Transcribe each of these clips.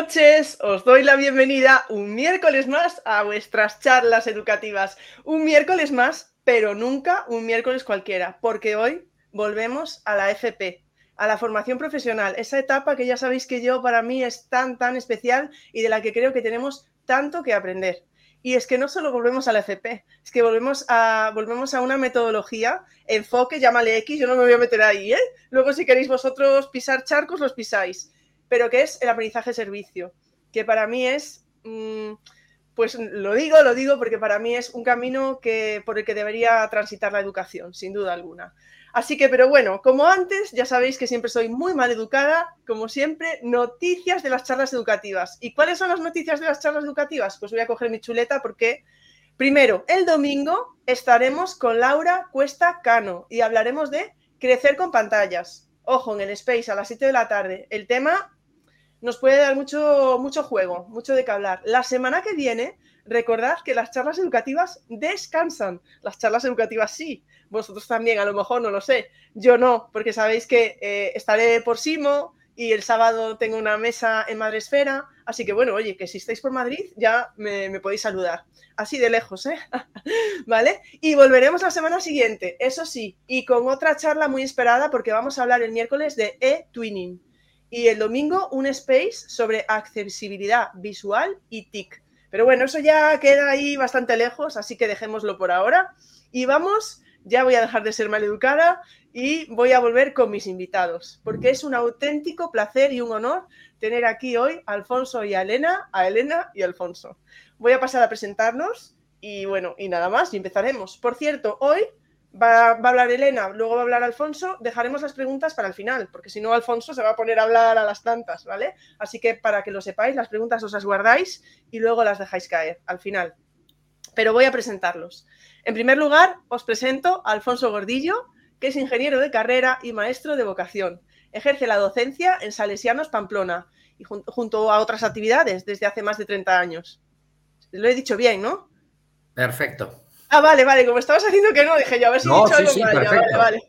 Noches, os doy la bienvenida un miércoles más a vuestras charlas educativas. Un miércoles más, pero nunca un miércoles cualquiera, porque hoy volvemos a la FP, a la formación profesional, esa etapa que ya sabéis que yo para mí es tan, tan especial y de la que creo que tenemos tanto que aprender. Y es que no solo volvemos a la FP, es que volvemos a, volvemos a una metodología, enfoque, llámale X, yo no me voy a meter ahí, ¿eh? Luego si queréis vosotros pisar charcos, los pisáis pero que es el aprendizaje-servicio, que para mí es, mm, pues lo digo, lo digo porque para mí es un camino que, por el que debería transitar la educación, sin duda alguna. Así que, pero bueno, como antes, ya sabéis que siempre soy muy mal educada, como siempre, noticias de las charlas educativas. ¿Y cuáles son las noticias de las charlas educativas? Pues voy a coger mi chuleta porque, primero, el domingo estaremos con Laura Cuesta Cano y hablaremos de crecer con pantallas. Ojo, en el Space a las 7 de la tarde. El tema nos puede dar mucho, mucho juego, mucho de qué hablar. La semana que viene, recordad que las charlas educativas descansan. Las charlas educativas sí, vosotros también, a lo mejor no lo sé. Yo no, porque sabéis que eh, estaré por Simo y el sábado tengo una mesa en Madresfera. Así que bueno, oye, que si estáis por Madrid ya me, me podéis saludar. Así de lejos, ¿eh? ¿Vale? Y volveremos la semana siguiente, eso sí, y con otra charla muy esperada porque vamos a hablar el miércoles de e-twinning y el domingo un space sobre accesibilidad visual y TIC. Pero bueno, eso ya queda ahí bastante lejos, así que dejémoslo por ahora. Y vamos, ya voy a dejar de ser maleducada y voy a volver con mis invitados, porque es un auténtico placer y un honor tener aquí hoy a Alfonso y a Elena, a Elena y Alfonso. Voy a pasar a presentarnos y bueno, y nada más, y empezaremos. Por cierto, hoy Va, a hablar Elena, luego va a hablar Alfonso, dejaremos las preguntas para el final, porque si no Alfonso se va a poner a hablar a las tantas, ¿vale? Así que para que lo sepáis, las preguntas os las guardáis y luego las dejáis caer al final. Pero voy a presentarlos. En primer lugar, os presento a Alfonso Gordillo, que es ingeniero de carrera y maestro de vocación. Ejerce la docencia en Salesianos Pamplona y junto a otras actividades desde hace más de 30 años. Lo he dicho bien, ¿no? Perfecto. Ah, vale, vale, como estabas haciendo que no, dije yo, a ver si he dicho algo Vale, vale.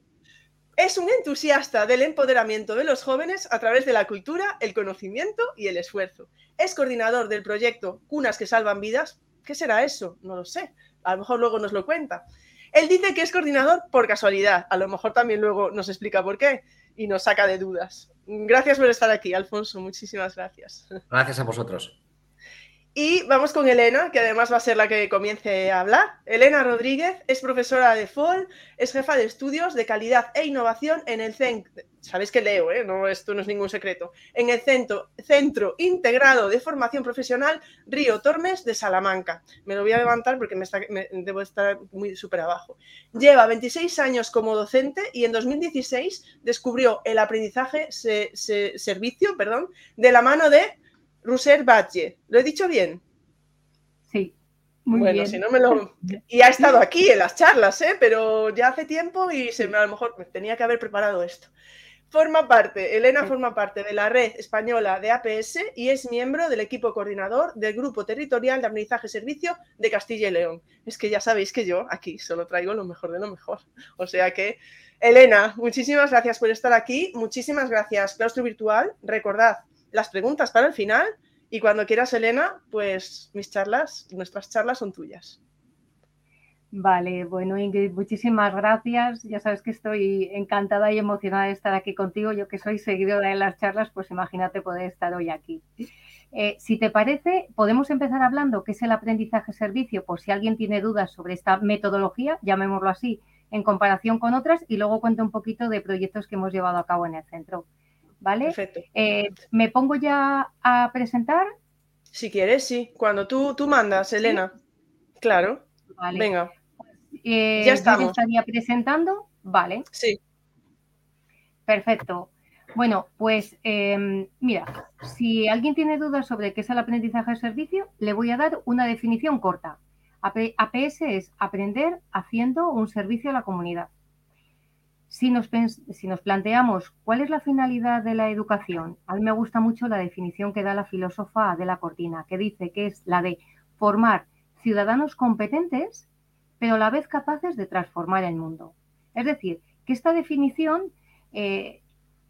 Es un entusiasta del empoderamiento de los jóvenes a través de la cultura, el conocimiento y el esfuerzo. Es coordinador del proyecto Cunas que Salvan Vidas. ¿Qué será eso? No lo sé. A lo mejor luego nos lo cuenta. Él dice que es coordinador por casualidad. A lo mejor también luego nos explica por qué y nos saca de dudas. Gracias por estar aquí, Alfonso. Muchísimas gracias. Gracias a vosotros. Y vamos con Elena, que además va a ser la que comience a hablar. Elena Rodríguez es profesora de FOL, es jefa de estudios de calidad e innovación en el CEN. Sabéis que leo, ¿eh? no, esto no es ningún secreto. En el Centro, Centro Integrado de Formación Profesional Río Tormes de Salamanca. Me lo voy a levantar porque me, debo estar muy súper abajo. Lleva 26 años como docente y en 2016 descubrió el aprendizaje servicio perdón, de la mano de Rousser Badge. ¿Lo he dicho bien? Sí. Muy bueno, si no me lo. Y ha estado aquí en las charlas, ¿eh? pero ya hace tiempo y se me, a lo mejor tenía que haber preparado esto. Forma parte, Elena forma parte de la red española de APS y es miembro del equipo coordinador del Grupo Territorial de Aprendizaje Servicio de Castilla y León. Es que ya sabéis que yo aquí solo traigo lo mejor de lo mejor. O sea que, Elena, muchísimas gracias por estar aquí. Muchísimas gracias, Claustro Virtual. Recordad, las preguntas para el final y cuando quieras, Elena, pues mis charlas, nuestras charlas son tuyas. Vale, bueno Ingrid, muchísimas gracias. Ya sabes que estoy encantada y emocionada de estar aquí contigo. Yo que soy seguidora de las charlas, pues imagínate poder estar hoy aquí. Eh, si te parece, podemos empezar hablando qué es el aprendizaje servicio, por si alguien tiene dudas sobre esta metodología, llamémoslo así, en comparación con otras, y luego cuento un poquito de proyectos que hemos llevado a cabo en el centro. ¿Vale? Perfecto. Eh, ¿Me pongo ya a presentar? Si quieres, sí. Cuando tú, tú mandas, Elena. Claro. Vale. Venga. Eh, ya estamos. estaría presentando? Vale. Sí. Perfecto. Bueno, pues em, mira, si alguien tiene dudas sobre qué es el aprendizaje de servicio, le voy a dar una definición corta. APS es aprender haciendo un servicio a la comunidad. Si nos, planteamos cuál es la finalidad de la educación, a mí me gusta mucho la definición que da la filósofa de la Cortina, que dice que es la de formar ciudadanos competentes, pero a la vez capaces de transformar el mundo. Es decir, que esta definición eh,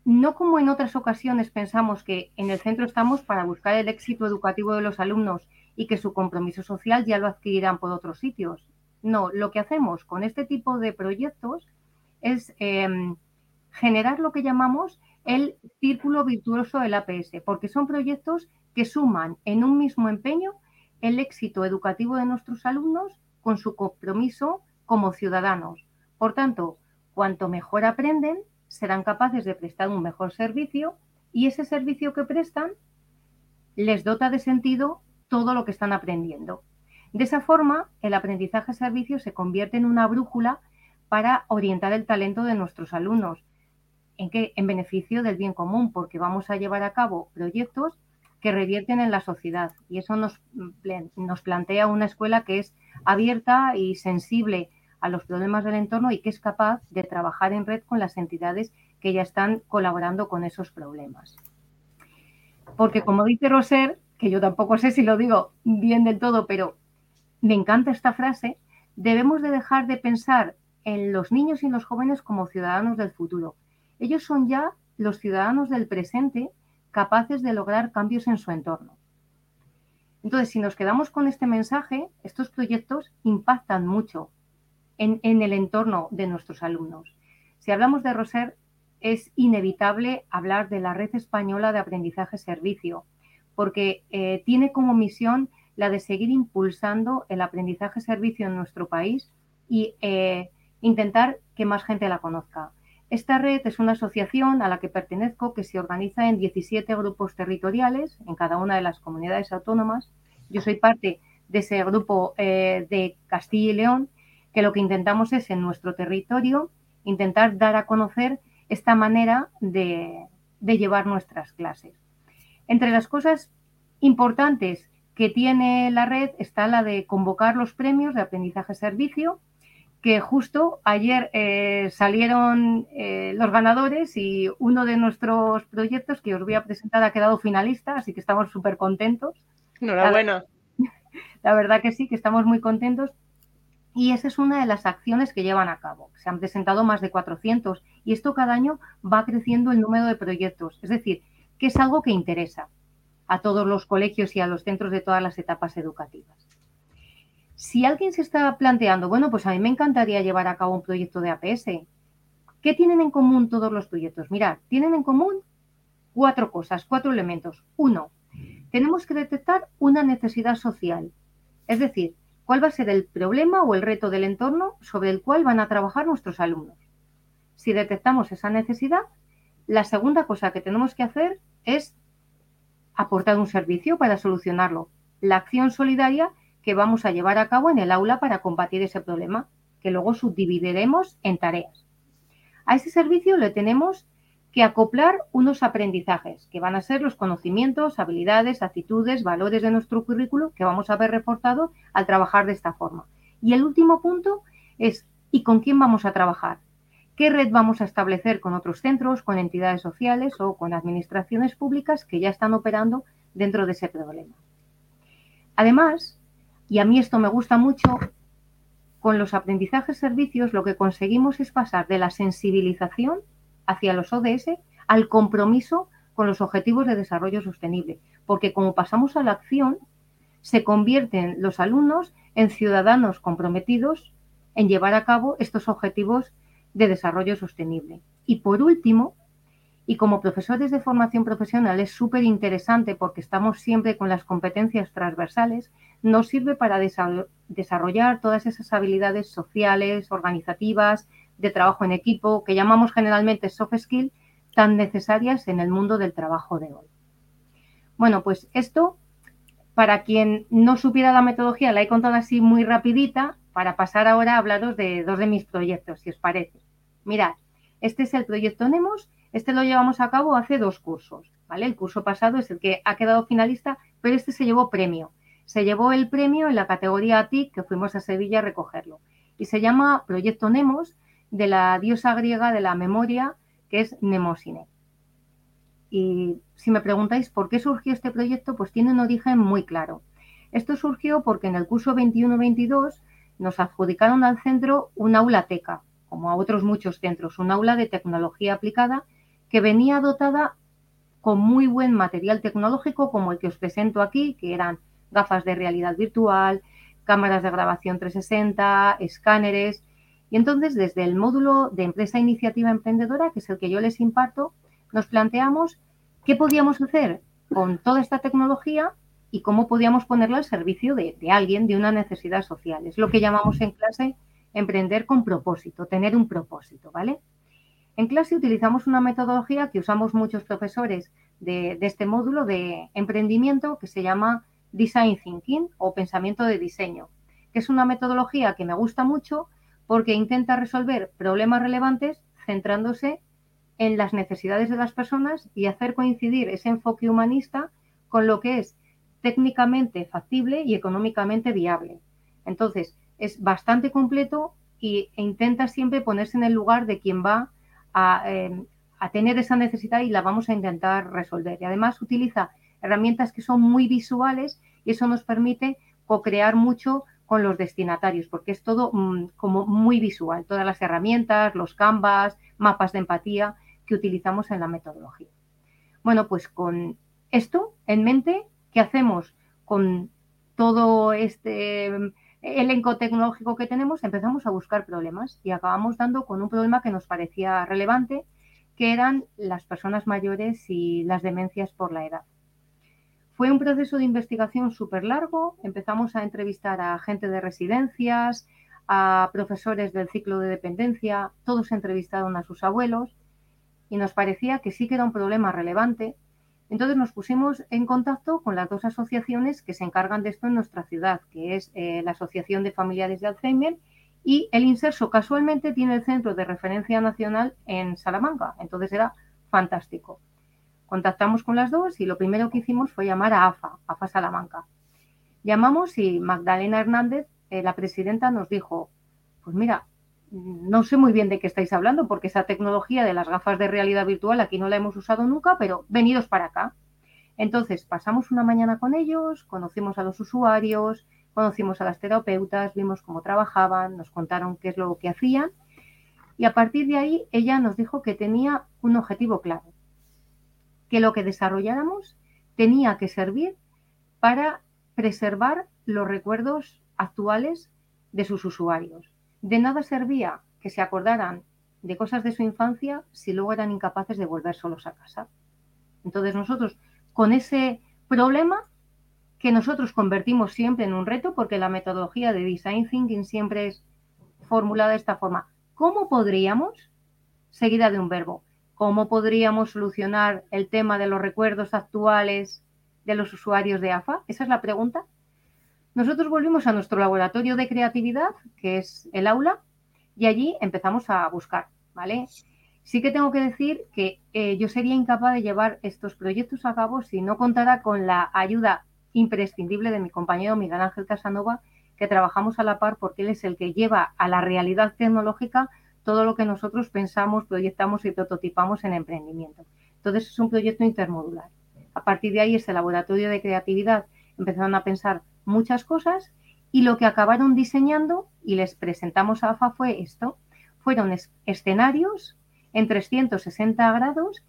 no como en otras ocasiones pensamos que en el centro estamos para buscar el éxito educativo de los alumnos y que su compromiso social ya lo adquirirán por otros sitios. No, lo que hacemos con este tipo de proyectos es em, generar lo que llamamos el círculo virtuoso del APS, porque son proyectos que suman en un mismo empeño el éxito educativo de nuestros alumnos con su compromiso como ciudadanos. Por tanto, cuanto mejor aprenden, serán capaces de prestar un mejor servicio y ese servicio que prestan les dota de sentido todo lo que están aprendiendo. De esa forma, el aprendizaje servicio se convierte en una brújula para orientar el talento de nuestros alumnos en, beneficio del bien común, porque vamos a llevar a cabo proyectos que revierten en la sociedad. Y eso nos, nos plantea una escuela que es abierta y sensible a los problemas del entorno y que es capaz de trabajar en red con las entidades que ya están colaborando con esos problemas. Porque como dice Roser, que yo tampoco sé si lo digo bien del todo, pero me encanta esta frase, debemos de dejar de pensar en los niños y los jóvenes como ciudadanos del futuro. Ellos son ya los ciudadanos del presente capaces de lograr cambios en su entorno. Entonces, si nos quedamos con este mensaje, estos proyectos impactan mucho en, el entorno de nuestros alumnos. Si hablamos de Roser, es inevitable hablar de la Red Española de Aprendizaje Servicio, porque eh, tiene como misión la de seguir impulsando el aprendizaje servicio en nuestro país y eh, intentar que más gente la conozca. Esta red es una asociación a la que pertenezco que se organiza en 17 grupos territoriales en cada una de las comunidades autónomas. Yo soy parte de ese grupo eh, de Castilla y León que lo que intentamos es en nuestro territorio intentar dar a conocer esta manera de, llevar nuestras clases. Entre las cosas importantes que tiene la red está la de convocar los premios de aprendizaje servicio, que justo ayer eh, salieron eh, los ganadores y uno de nuestros proyectos que os voy a presentar ha quedado finalista, así que estamos súper contentos. Enhorabuena. la verdad que sí, que estamos muy contentos y esa es una de las acciones que llevan a cabo. Se han presentado más de 400 y esto cada año va creciendo el número de proyectos. Es decir, que es algo que interesa a todos los colegios y a los centros de todas las etapas educativas. Si alguien se está planteando, bueno, pues a mí me encantaría llevar a cabo un proyecto de APS, ¿qué tienen en común todos los proyectos? Mirad, tienen en común cuatro cosas, cuatro elementos. Uno, tenemos que detectar una necesidad social. Es decir, cuál va a ser el problema o el reto del entorno sobre el cual van a trabajar nuestros alumnos. Si detectamos esa necesidad, la segunda cosa que tenemos que hacer es aportar un servicio para solucionarlo, la acción solidaria que vamos a llevar a cabo en el aula para combatir ese problema, que luego subdividiremos en tareas. A ese servicio le tenemos que acoplar unos aprendizajes, que van a ser los conocimientos, habilidades, actitudes, valores de nuestro currículo que vamos a ver reforzado al trabajar de esta forma. Y el último punto es, ¿y con quién vamos a trabajar? ¿Qué red vamos a establecer con otros centros, con entidades sociales o con administraciones públicas que ya están operando dentro de ese problema? Además, y a mí esto me gusta mucho, con los aprendizajes servicios lo que conseguimos es pasar de la sensibilización hacia los ODS al compromiso con los objetivos de desarrollo sostenible, porque como pasamos a la acción, se convierten los alumnos en ciudadanos comprometidos en llevar a cabo estos objetivos de desarrollo sostenible. Y por último, y como profesores de formación profesional es súper interesante porque estamos siempre con las competencias transversales, nos sirve para desarrollar todas esas habilidades sociales, organizativas, de trabajo en equipo, que llamamos generalmente soft skill, tan necesarias en el mundo del trabajo de hoy. Bueno, pues esto, para quien no supiera la metodología, la he contado así muy rapidita, para pasar ahora a hablaros de dos de mis proyectos, si os parece. Mirad, este es el proyecto NEMOS, este lo llevamos a cabo hace dos cursos, ¿vale? El curso pasado es el que ha quedado finalista, pero este se llevó premio. Se llevó el premio en la categoría TIC, que fuimos a Sevilla a recogerlo. Y se llama Proyecto NEMOS de la diosa griega de la memoria, que es Nemosine. Y si me preguntáis por qué surgió este proyecto, pues tiene un origen muy claro. Esto surgió porque en el curso 21-22 nos adjudicaron al centro un aula teca, como a otros muchos centros, un aula de tecnología aplicada que venía dotada con muy buen material tecnológico como el que os presento aquí, que eran gafas de realidad virtual, cámaras de grabación 360, escáneres. Y entonces, desde el módulo de empresa iniciativa emprendedora, que es el que yo les imparto, nos planteamos qué podíamos hacer con toda esta tecnología y cómo podíamos ponerla al servicio de, de alguien, de una necesidad social. Es lo que llamamos en clase emprender con propósito, tener un propósito, ¿vale? En clase utilizamos una metodología que usamos muchos profesores de, este módulo de emprendimiento que se llama Design Thinking o pensamiento de diseño, que es una metodología que me gusta mucho porque intenta resolver problemas relevantes centrándose en las necesidades de las personas y hacer coincidir ese enfoque humanista con lo que es técnicamente factible y económicamente viable. Entonces, es bastante completo e intenta siempre ponerse en el lugar de quien va Em, a, tener esa necesidad y la vamos a intentar resolver. Y además utiliza herramientas que son muy visuales y eso nos permite co-crear mucho con los destinatarios, porque es todo mm, como muy visual, todas las herramientas, los canvas, mapas de empatía que utilizamos en la metodología. Bueno, pues con esto en mente, ¿qué hacemos con todo este elenco tecnológico que tenemos, empezamos a buscar problemas y acabamos dando con un problema que nos parecía relevante, que eran las personas mayores y las demencias por la edad. Fue un proceso de investigación súper largo. Empezamos a entrevistar a gente de residencias, a profesores del ciclo de dependencia, todos entrevistaron a sus abuelos y nos parecía que sí que era un problema relevante entonces nos pusimos en contacto con las dos asociaciones que se encargan de esto en nuestra ciudad, que es eh, la Asociación de Familiares de Alzheimer y el Inserso casualmente tiene el centro de referencia nacional en Salamanca. Entonces era fantástico. Contactamos con las dos y lo primero que hicimos fue llamar a AFA, AFA Salamanca. Llamamos y Magdalena Hernández, eh, la presidenta, nos dijo, pues mira, no sé muy bien de qué estáis hablando, porque esa tecnología de las gafas de realidad virtual aquí no la hemos usado nunca, pero venidos para acá. Entonces pasamos una mañana con ellos, conocimos a los usuarios, conocimos a las terapeutas, vimos cómo trabajaban, nos contaron qué es lo que hacían y a partir de ahí ella nos dijo que tenía un objetivo claro, que lo que desarrolláramos tenía que servir para preservar los recuerdos actuales de sus usuarios. De nada servía que se acordaran de cosas de su infancia si luego eran incapaces de volver solos a casa. Entonces nosotros, con ese problema que nosotros convertimos siempre en un reto, porque la metodología de Design Thinking siempre es formulada de esta forma, ¿cómo podríamos, seguida de un verbo, cómo podríamos solucionar el tema de los recuerdos actuales de los usuarios de AFA? Esa es la pregunta. Nosotros volvimos a nuestro laboratorio de creatividad, que es el aula, y allí empezamos a buscar, ¿vale? Sí que tengo que decir que eh, yo sería incapaz de llevar estos proyectos a cabo si no contara con la ayuda imprescindible de mi compañero Miguel Ángel Casanova, que trabajamos a la par porque él es el que lleva a la realidad tecnológica todo lo que nosotros pensamos, proyectamos y prototipamos en emprendimiento. Entonces es un proyecto intermodular. A partir de ahí, ese laboratorio de creatividad empezaron a pensar muchas cosas y lo que acabaron diseñando y les presentamos a AFA fue esto. Fueron escenarios en 360 grados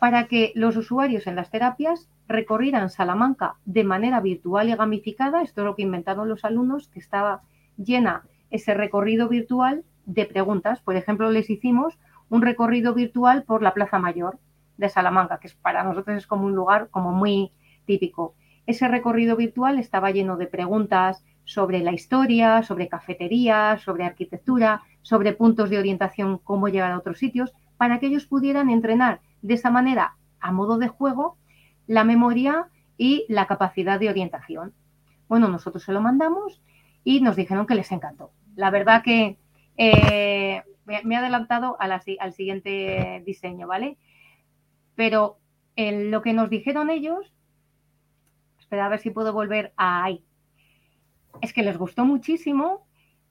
para que los usuarios en las terapias recorrieran Salamanca de manera virtual y gamificada. Esto es lo que inventaron los alumnos, que estaba llena ese recorrido virtual de preguntas. Por ejemplo, les hicimos un recorrido virtual por la Plaza Mayor de Salamanca, que para nosotros es como un lugar como muy típico. Ese recorrido virtual estaba lleno de preguntas sobre la historia, sobre cafeterías, sobre arquitectura, sobre puntos de orientación, cómo llegar a otros sitios, para que ellos pudieran entrenar de esa manera, a modo de juego, la memoria y la capacidad de orientación. Bueno, nosotros se lo mandamos y nos dijeron que les encantó. La verdad que eh, me, he adelantado al siguiente diseño, ¿vale? Pero en lo que nos dijeron ellos Espera a ver si puedo volver a ahí. Es que les gustó muchísimo,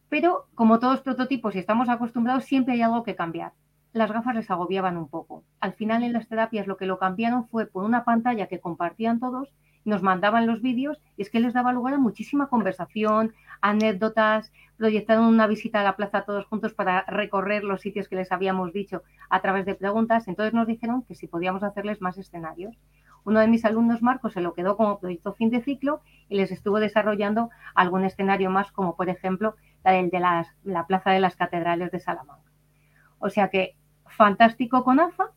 pero como todos prototipos y estamos acostumbrados, siempre hay algo que cambiar. Las gafas les agobiaban un poco. Al final en las terapias lo que lo cambiaron fue por una pantalla que compartían todos nos mandaban los vídeos y es que les daba lugar a muchísima conversación, anécdotas, proyectaron una visita a la plaza todos juntos para recorrer los sitios que les habíamos dicho a través de preguntas. Entonces nos dijeron que si podíamos hacerles más escenarios. Uno de mis alumnos, Marcos, se lo quedó como proyecto fin de ciclo y les estuvo desarrollando algún escenario más, como por ejemplo el de la Plaza de las Catedrales de Salamanca. O sea que fantástico con AFA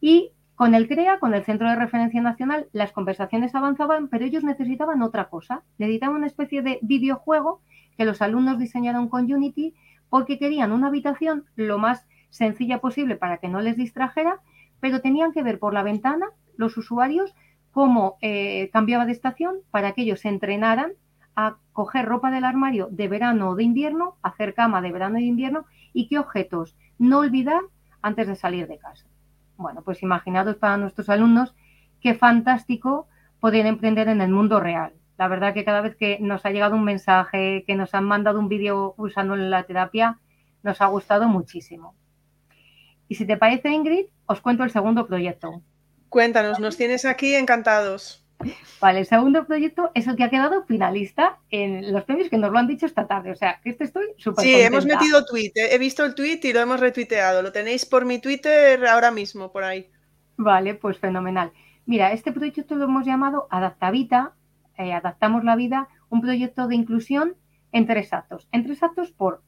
y con el CREA, con el Centro de Referencia Nacional, las conversaciones avanzaban, pero ellos necesitaban otra cosa. Necesitaban una especie de videojuego que los alumnos diseñaron con Unity porque querían una habitación lo más sencilla posible para que no les distrajera, pero tenían que ver por la ventana los usuarios cómo eh, cambiaba de estación para que ellos se entrenaran a coger ropa del armario de verano o de invierno, hacer cama de verano y de invierno y qué objetos no olvidar antes de salir de casa. Bueno, pues imaginados para nuestros alumnos qué fantástico poder emprender en el mundo real. La verdad que cada vez que nos ha llegado un mensaje, que nos han mandado un vídeo usando la terapia, nos ha gustado muchísimo. Y si te parece, Ingrid, os cuento el segundo proyecto. Cuéntanos, nos tienes aquí encantados. Vale, el segundo proyecto es el que ha quedado finalista en los premios que nos lo han dicho esta tarde. O sea, que este estoy súper Sí, hemos metido tweet. He visto el tweet y lo hemos retuiteado. Lo tenéis por mi Twitter ahora mismo, por ahí. Vale, pues fenomenal. Mira, este proyecto lo hemos llamado Adaptavita, eh, Adaptamos la Vida, un proyecto de inclusión en tres actos. En tres actos por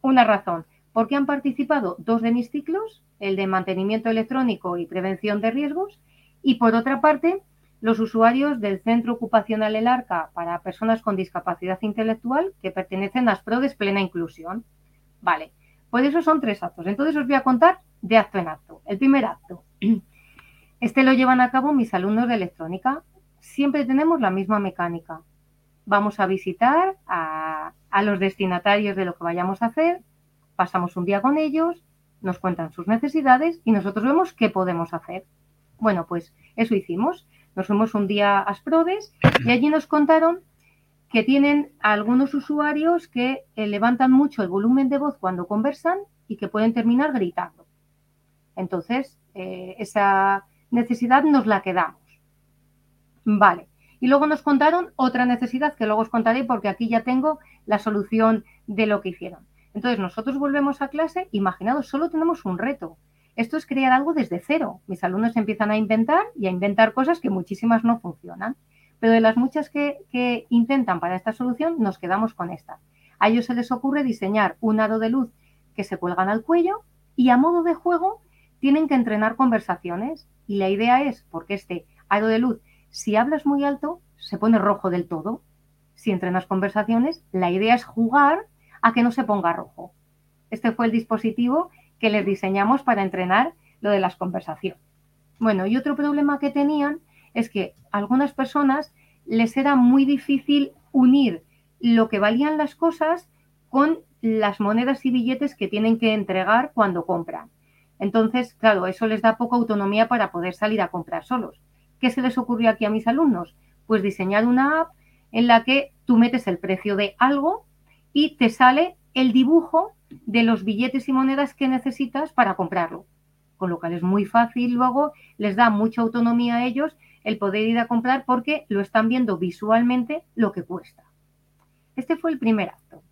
una razón, porque han participado dos de mis ciclos, el de mantenimiento electrónico y prevención de riesgos, y por otra parte, los usuarios del Centro Ocupacional El Arca para personas con discapacidad intelectual que pertenecen a ASPRODES Plena Inclusión. Vale, pues eso son tres actos. Entonces os voy a contar de acto en acto. El primer acto. Este lo llevan a cabo mis alumnos de electrónica. Siempre tenemos la misma mecánica. Vamos a visitar a los destinatarios de lo que vayamos a hacer, pasamos un día con ellos, nos cuentan sus necesidades y nosotros vemos qué podemos hacer. Bueno, pues eso hicimos. Nos fuimos un día a Asprodes y allí nos contaron que tienen algunos usuarios que eh, levantan mucho el volumen de voz cuando conversan y que pueden terminar gritando. Entonces, eh, esa necesidad nos la quedamos. Vale. Y luego nos contaron otra necesidad que luego os contaré porque aquí ya tengo la solución de lo que hicieron. Entonces, nosotros volvemos a clase, imaginados, solo tenemos un reto. Esto es crear algo desde cero. Mis alumnos empiezan a inventar y a inventar cosas que muchísimas no funcionan. Pero de las muchas que, intentan para esta solución, nos quedamos con esta. A ellos se les ocurre diseñar un aro de luz que se cuelgan al cuello y a modo de juego tienen que entrenar conversaciones. Y la idea es, porque este aro de luz, si hablas muy alto, se pone rojo del todo. Si entrenas conversaciones, la idea es jugar a que no se ponga rojo. Este fue el dispositivo que les diseñamos para entrenar lo de las conversaciones. Bueno, y otro problema que tenían es que a algunas personas les era muy difícil unir lo que valían las cosas con las monedas y billetes que tienen que entregar cuando compran. Entonces, claro, eso les da poca autonomía para poder salir a comprar solos. ¿Qué se les ocurrió aquí a mis alumnos? Pues diseñar una app en la que tú metes el precio de algo y te sale el dibujo de los billetes y monedas que necesitas para comprarlo. Con lo cual es muy fácil luego, les da mucha autonomía a ellos el poder ir a comprar porque lo están viendo visualmente lo que cuesta. Este fue el primer acto.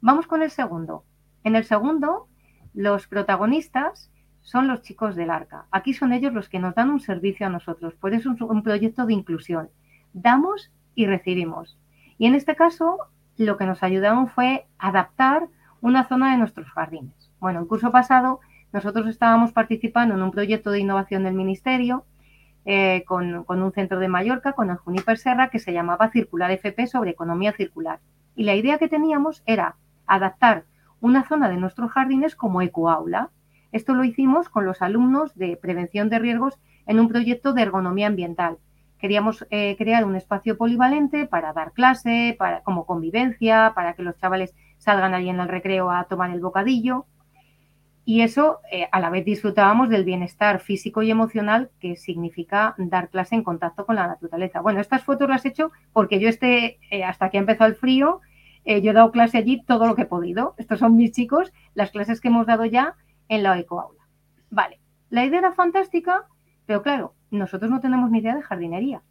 Vamos con el segundo. En el segundo, los protagonistas son los chicos del arca. Aquí son ellos los que nos dan un servicio a nosotros. Por eso es un proyecto de inclusión. Damos y recibimos. Y en este caso, lo que nos ayudaron fue adaptar una zona de nuestros jardines. Bueno, el curso pasado nosotros estábamos participando en un proyecto de innovación del Ministerio eh, con, un centro de Mallorca, con el Juniper Serra, que se llamaba Circular FP sobre economía circular. Y la idea que teníamos era adaptar una zona de nuestros jardines como ecoaula. Esto lo hicimos con los alumnos de prevención de riesgos en un proyecto de ergonomía ambiental. Queríamos eh, crear un espacio polivalente para dar clase, para, como convivencia, para que los chavales salgan allí en el recreo a tomar el bocadillo. Y eso eh, a la vez disfrutábamos del bienestar físico y emocional que significa dar clase en contacto con la naturaleza. Bueno, estas fotos las he hecho porque yo este, eh, hasta que ha empezado el frío, eh, yo he dado clase allí todo lo que he podido. Estos son mis chicos, las clases que hemos dado ya en la ecoaula. Vale, la idea era fantástica, pero claro, nosotros no tenemos ni idea de jardinería.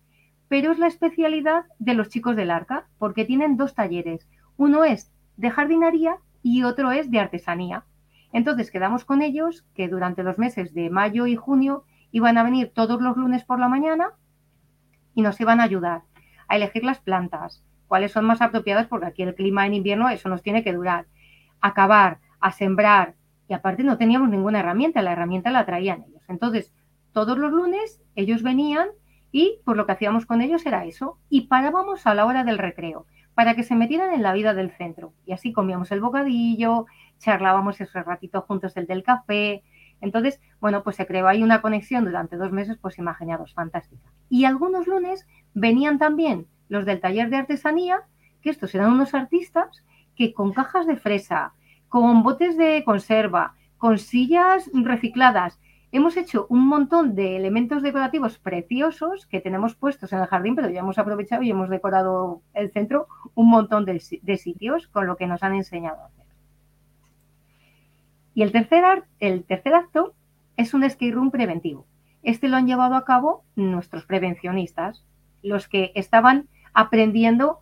pero es la especialidad de los chicos del Arca, porque tienen dos talleres. Uno es de jardinería y otro es de artesanía. Entonces quedamos con ellos que durante los meses de mayo y junio iban a venir todos los lunes por la mañana y nos iban a ayudar a elegir las plantas, cuáles son más apropiadas, porque aquí el clima en invierno eso nos tiene que durar, a cavar, a sembrar, y aparte no teníamos ninguna herramienta, la herramienta la traían ellos. Entonces, todos los lunes ellos venían y pues lo que hacíamos con ellos era eso, y parábamos a la hora del recreo para que se metieran en la vida del centro. Y así comíamos el bocadillo, charlábamos ese ratito juntos el del café. Entonces, bueno, pues se creó ahí una conexión durante dos meses, pues imaginados, fantástica. Y algunos lunes venían también los del taller de artesanía, que estos eran unos artistas que con cajas de fresa, con botes de conserva, con sillas recicladas, hemos hecho un montón de elementos decorativos preciosos que tenemos puestos en el jardín, pero ya hemos aprovechado y hemos decorado el centro un montón de, sitios con lo que nos han enseñado a hacer. Y el tercer, acto es un skate room preventivo. Este lo han llevado a cabo nuestros prevencionistas, los que estaban aprendiendo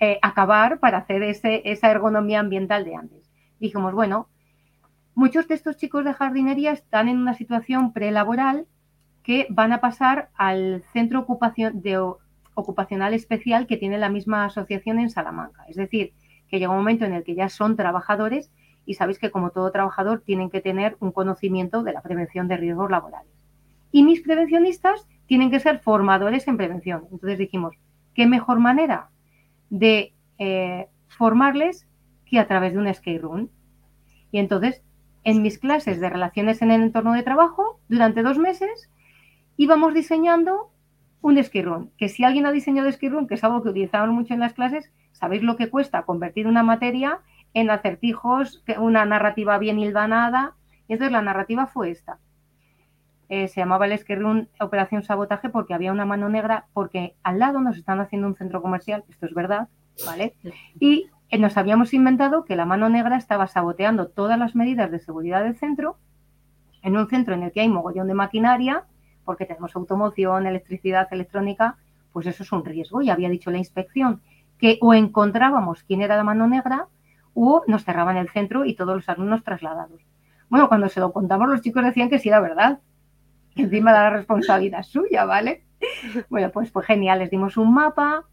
eh, a acabar para hacer esa ergonomía ambiental de antes. Dijimos, bueno, muchos de estos chicos de jardinería están en una situación prelaboral que van a pasar al centro ocupación de, ocupacional especial que tiene la misma asociación en Salamanca. Es decir, que llega un momento en el que ya son trabajadores y sabéis que como todo trabajador tienen que tener un conocimiento de la prevención de riesgos laborales. Y mis prevencionistas tienen que ser formadores en prevención. Entonces dijimos, ¿qué mejor manera de eh, formarles que a través de un skate room? Y entonces, en mis clases de relaciones en el entorno de trabajo, durante dos meses, íbamos diseñando un room. Que si alguien ha diseñado room, que es algo que utilizamos mucho en las clases, sabéis lo que cuesta convertir una materia en acertijos, una narrativa bien hilvanada. Y entonces la narrativa fue esta. Eh, se llamaba el Room Operación Sabotaje porque había una mano negra, porque al lado nos están haciendo un centro comercial, esto es verdad, ¿vale? Y nos habíamos inventado que la mano negra estaba saboteando todas las medidas de seguridad del centro, en un centro en el que hay mogollón de maquinaria, porque tenemos automoción, electricidad, electrónica, pues eso es un riesgo. Y había dicho la inspección que o encontrábamos quién era la mano negra o nos cerraban el centro y todos los alumnos trasladados. Bueno, cuando se lo contamos los chicos decían que sí era verdad, encima de la responsabilidad suya, ¿vale? Bueno, pues fue genial, les dimos un mapa,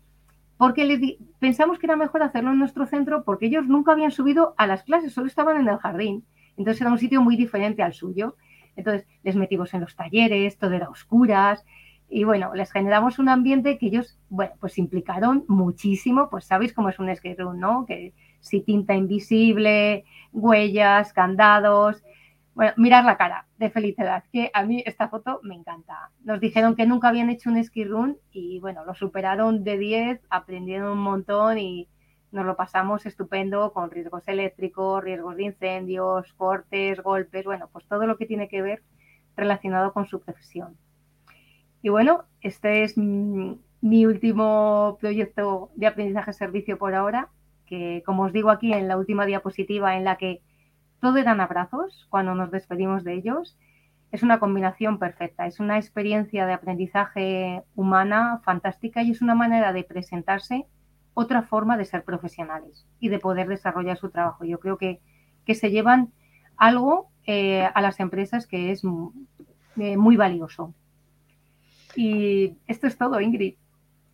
porque pensamos que era mejor hacerlo en nuestro centro porque ellos nunca habían subido a las clases, solo estaban en el jardín. Entonces era un sitio muy diferente al suyo. Entonces les metimos en los talleres, todo era oscuras, y bueno, les generamos un ambiente que ellos, bueno, pues implicaron muchísimo, pues sabéis cómo es un skate room, ¿no? Que si tinta invisible, huellas, candados, bueno, mirar la cara de felicidad, que a mí esta foto me encanta. Nos dijeron que nunca habían hecho un ski run y bueno, lo superaron de 10, aprendieron un montón y nos lo pasamos estupendo con riesgos eléctricos, riesgos de incendios, cortes, golpes, bueno, pues todo lo que tiene que ver relacionado con su profesión. Y bueno, este es mi último proyecto de aprendizaje servicio por ahora, que como os digo aquí en la última diapositiva en la que todo eran abrazos cuando nos despedimos de ellos. Es una combinación perfecta, es una experiencia de aprendizaje humana fantástica y es una manera de presentarse otra forma de ser profesionales y de poder desarrollar su trabajo. Yo creo que, que se llevan algo eh, a las empresas que es eh, muy valioso. Y esto es todo, Ingrid.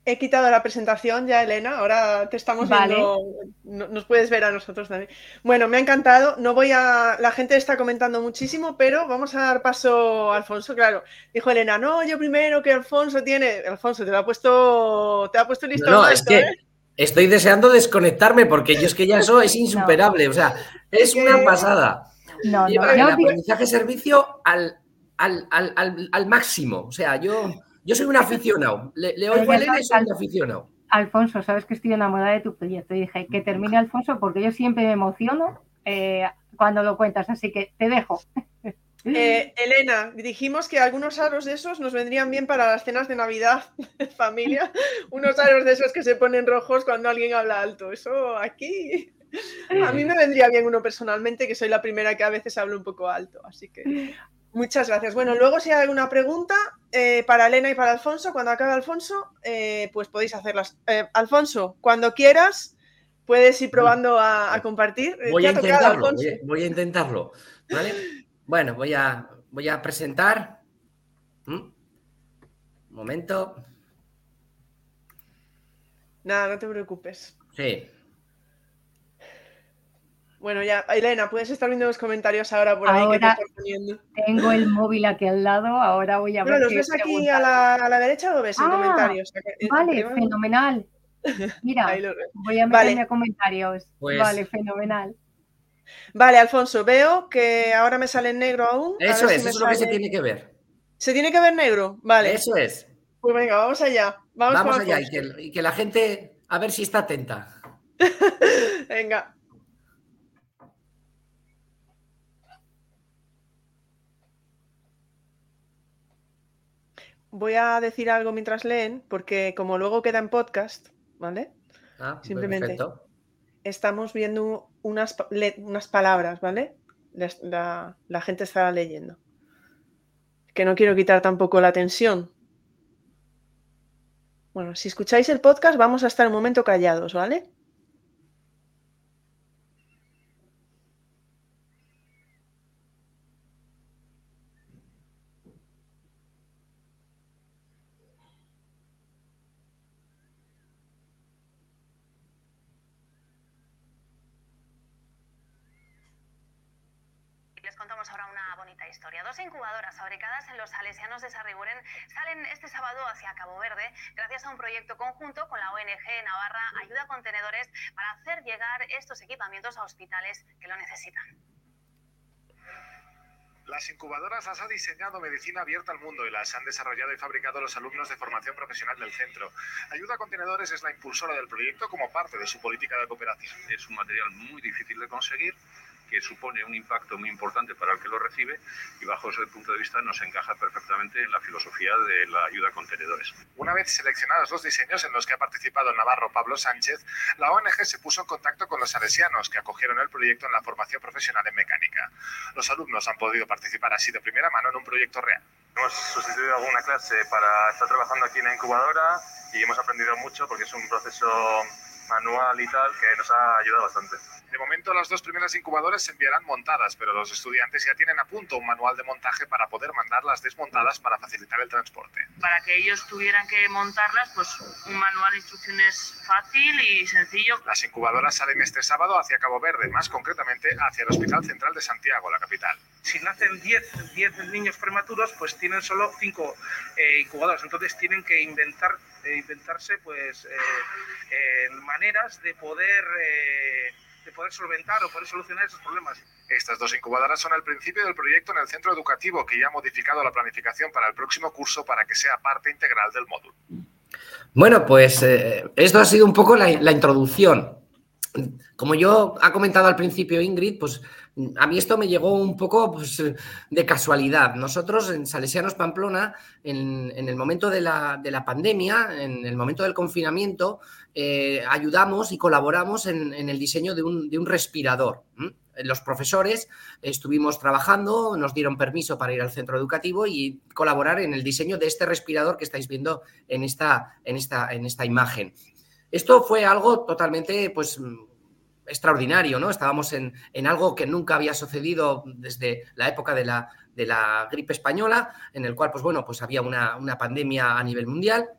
He quitado la presentación ya, Elena. Ahora te estamos viendo. Nos puedes ver a nosotros también. Bueno, me ha encantado. No voy a. La gente está comentando muchísimo, pero vamos a dar paso a Alfonso. Claro, dijo Elena, no, yo primero que Alfonso tiene. Alfonso, te lo ha puesto. Te ha puesto listo. No, es que ¿eh? estoy deseando desconectarme porque yo es que ya eso es insuperable. O sea, es una pasada. No, no, el aprendizaje servicio al, al, al, al máximo. O sea, yo. Yo soy un aficionado. Le, oigo a Elena y soy un aficionado. Alfonso, sabes que estoy enamorada de tu proyecto. Y dije que termine Alfonso porque yo siempre me emociono eh, cuando lo cuentas, así que te dejo. Eh, Elena, dijimos que algunos aros de esos nos vendrían bien para las cenas de Navidad de familia. unos aros de esos que se ponen rojos cuando alguien habla alto. Eso aquí. A mí me vendría bien uno personalmente, que soy la primera que a veces hablo un poco alto. Así que muchas gracias. Bueno, luego si hay alguna pregunta, eh, para Elena y para Alfonso, cuando acabe Alfonso, eh, pues podéis hacerlas. Eh, Alfonso, cuando quieras, puedes ir probando a, compartir. Voy a, intentarlo, voy, a, intentarlo. bueno, voy a, voy a presentar. ¿Mm? Un momento. Nada, no te preocupes. Sí. Bueno, ya, Elena, puedes estar viendo los comentarios ahora por ahí que te poniendo. Tengo el móvil aquí al lado, ahora voy a ver. ¿Los ves aquí a la, derecha o ves en ah, comentarios? Vale, fenomenal. Mira, voy a meterme a comentarios. Pues vale, fenomenal. Vale, Alfonso, veo que ahora me sale en negro aún. Eso es, eso es lo que se tiene que ver. ¿Se tiene que ver negro? Vale. Eso es. Pues venga, vamos allá. Vamos, allá y que la gente, a ver si está atenta. venga. Voy a decir algo mientras leen, porque como luego queda en podcast, ¿vale? Ah, Simplemente estamos viendo unas, unas palabras, ¿vale? La, la, gente estará leyendo. Que no quiero quitar tampoco la tensión. Bueno, si escucháis el podcast, vamos a estar un momento callados, ¿vale? Historia. Dos incubadoras fabricadas en los salesianos de Sarriguren salen este sábado hacia Cabo Verde gracias a un proyecto conjunto con la ONG Navarra Ayuda Contenedores para hacer llegar estos equipamientos a hospitales que lo necesitan. Las incubadoras las ha diseñado Medicina Abierta al Mundo y las han desarrollado y fabricado los alumnos de formación profesional del centro. Ayuda Contenedores es la impulsora del proyecto como parte de su política de cooperación. Es un material muy difícil de conseguir que supone un impacto muy importante para el que lo recibe y bajo ese punto de vista nos encaja perfectamente en la filosofía de la ayuda a contenedores. Una vez seleccionados los diseños en los que ha participado el navarro Pablo Sánchez, la ONG se puso en contacto con los salesianos que acogieron el proyecto en la formación profesional en mecánica. Los alumnos han podido participar así de primera mano en un proyecto real. Hemos sustituido alguna clase para estar trabajando aquí en la incubadora y hemos aprendido mucho porque es un proceso manual y tal que nos ha ayudado bastante. De momento las dos primeras incubadoras se enviarán montadas, pero los estudiantes ya tienen a punto un manual de montaje para poder mandarlas desmontadas para facilitar el transporte. Para que ellos tuvieran que montarlas, pues un manual de instrucciones fácil y sencillo. Las incubadoras salen este sábado hacia Cabo Verde, más concretamente hacia el Hospital Central de Santiago, la capital. Si nacen 10, 10 niños prematuros, pues tienen solo 5 eh, incubadoras, entonces tienen que inventar, eh, inventarse pues eh, maneras de poder de poder solventar o poder solucionar esos problemas. Estas dos incubadoras son el principio del proyecto en el centro educativo que ya ha modificado la planificación para el próximo curso para que sea parte integral del módulo. Bueno, pues eh, esto ha sido un poco la, introducción. Como yo ha comentado al principio Ingrid, pues a mí esto me llegó un poco pues, de casualidad. Nosotros en Salesianos Pamplona, en, el momento de la, pandemia, en el momento del confinamiento, eh, ayudamos y colaboramos en, el diseño de un, respirador. Los profesores estuvimos trabajando, nos dieron permiso para ir al centro educativo y colaborar en el diseño de este respirador que estáis viendo en esta, en esta, en esta imagen. Esto fue algo totalmente, pues, extraordinario, ¿no? Estábamos en, algo que nunca había sucedido desde la época de la, de la gripe española, en el cual, pues bueno, pues había una, pandemia a nivel mundial.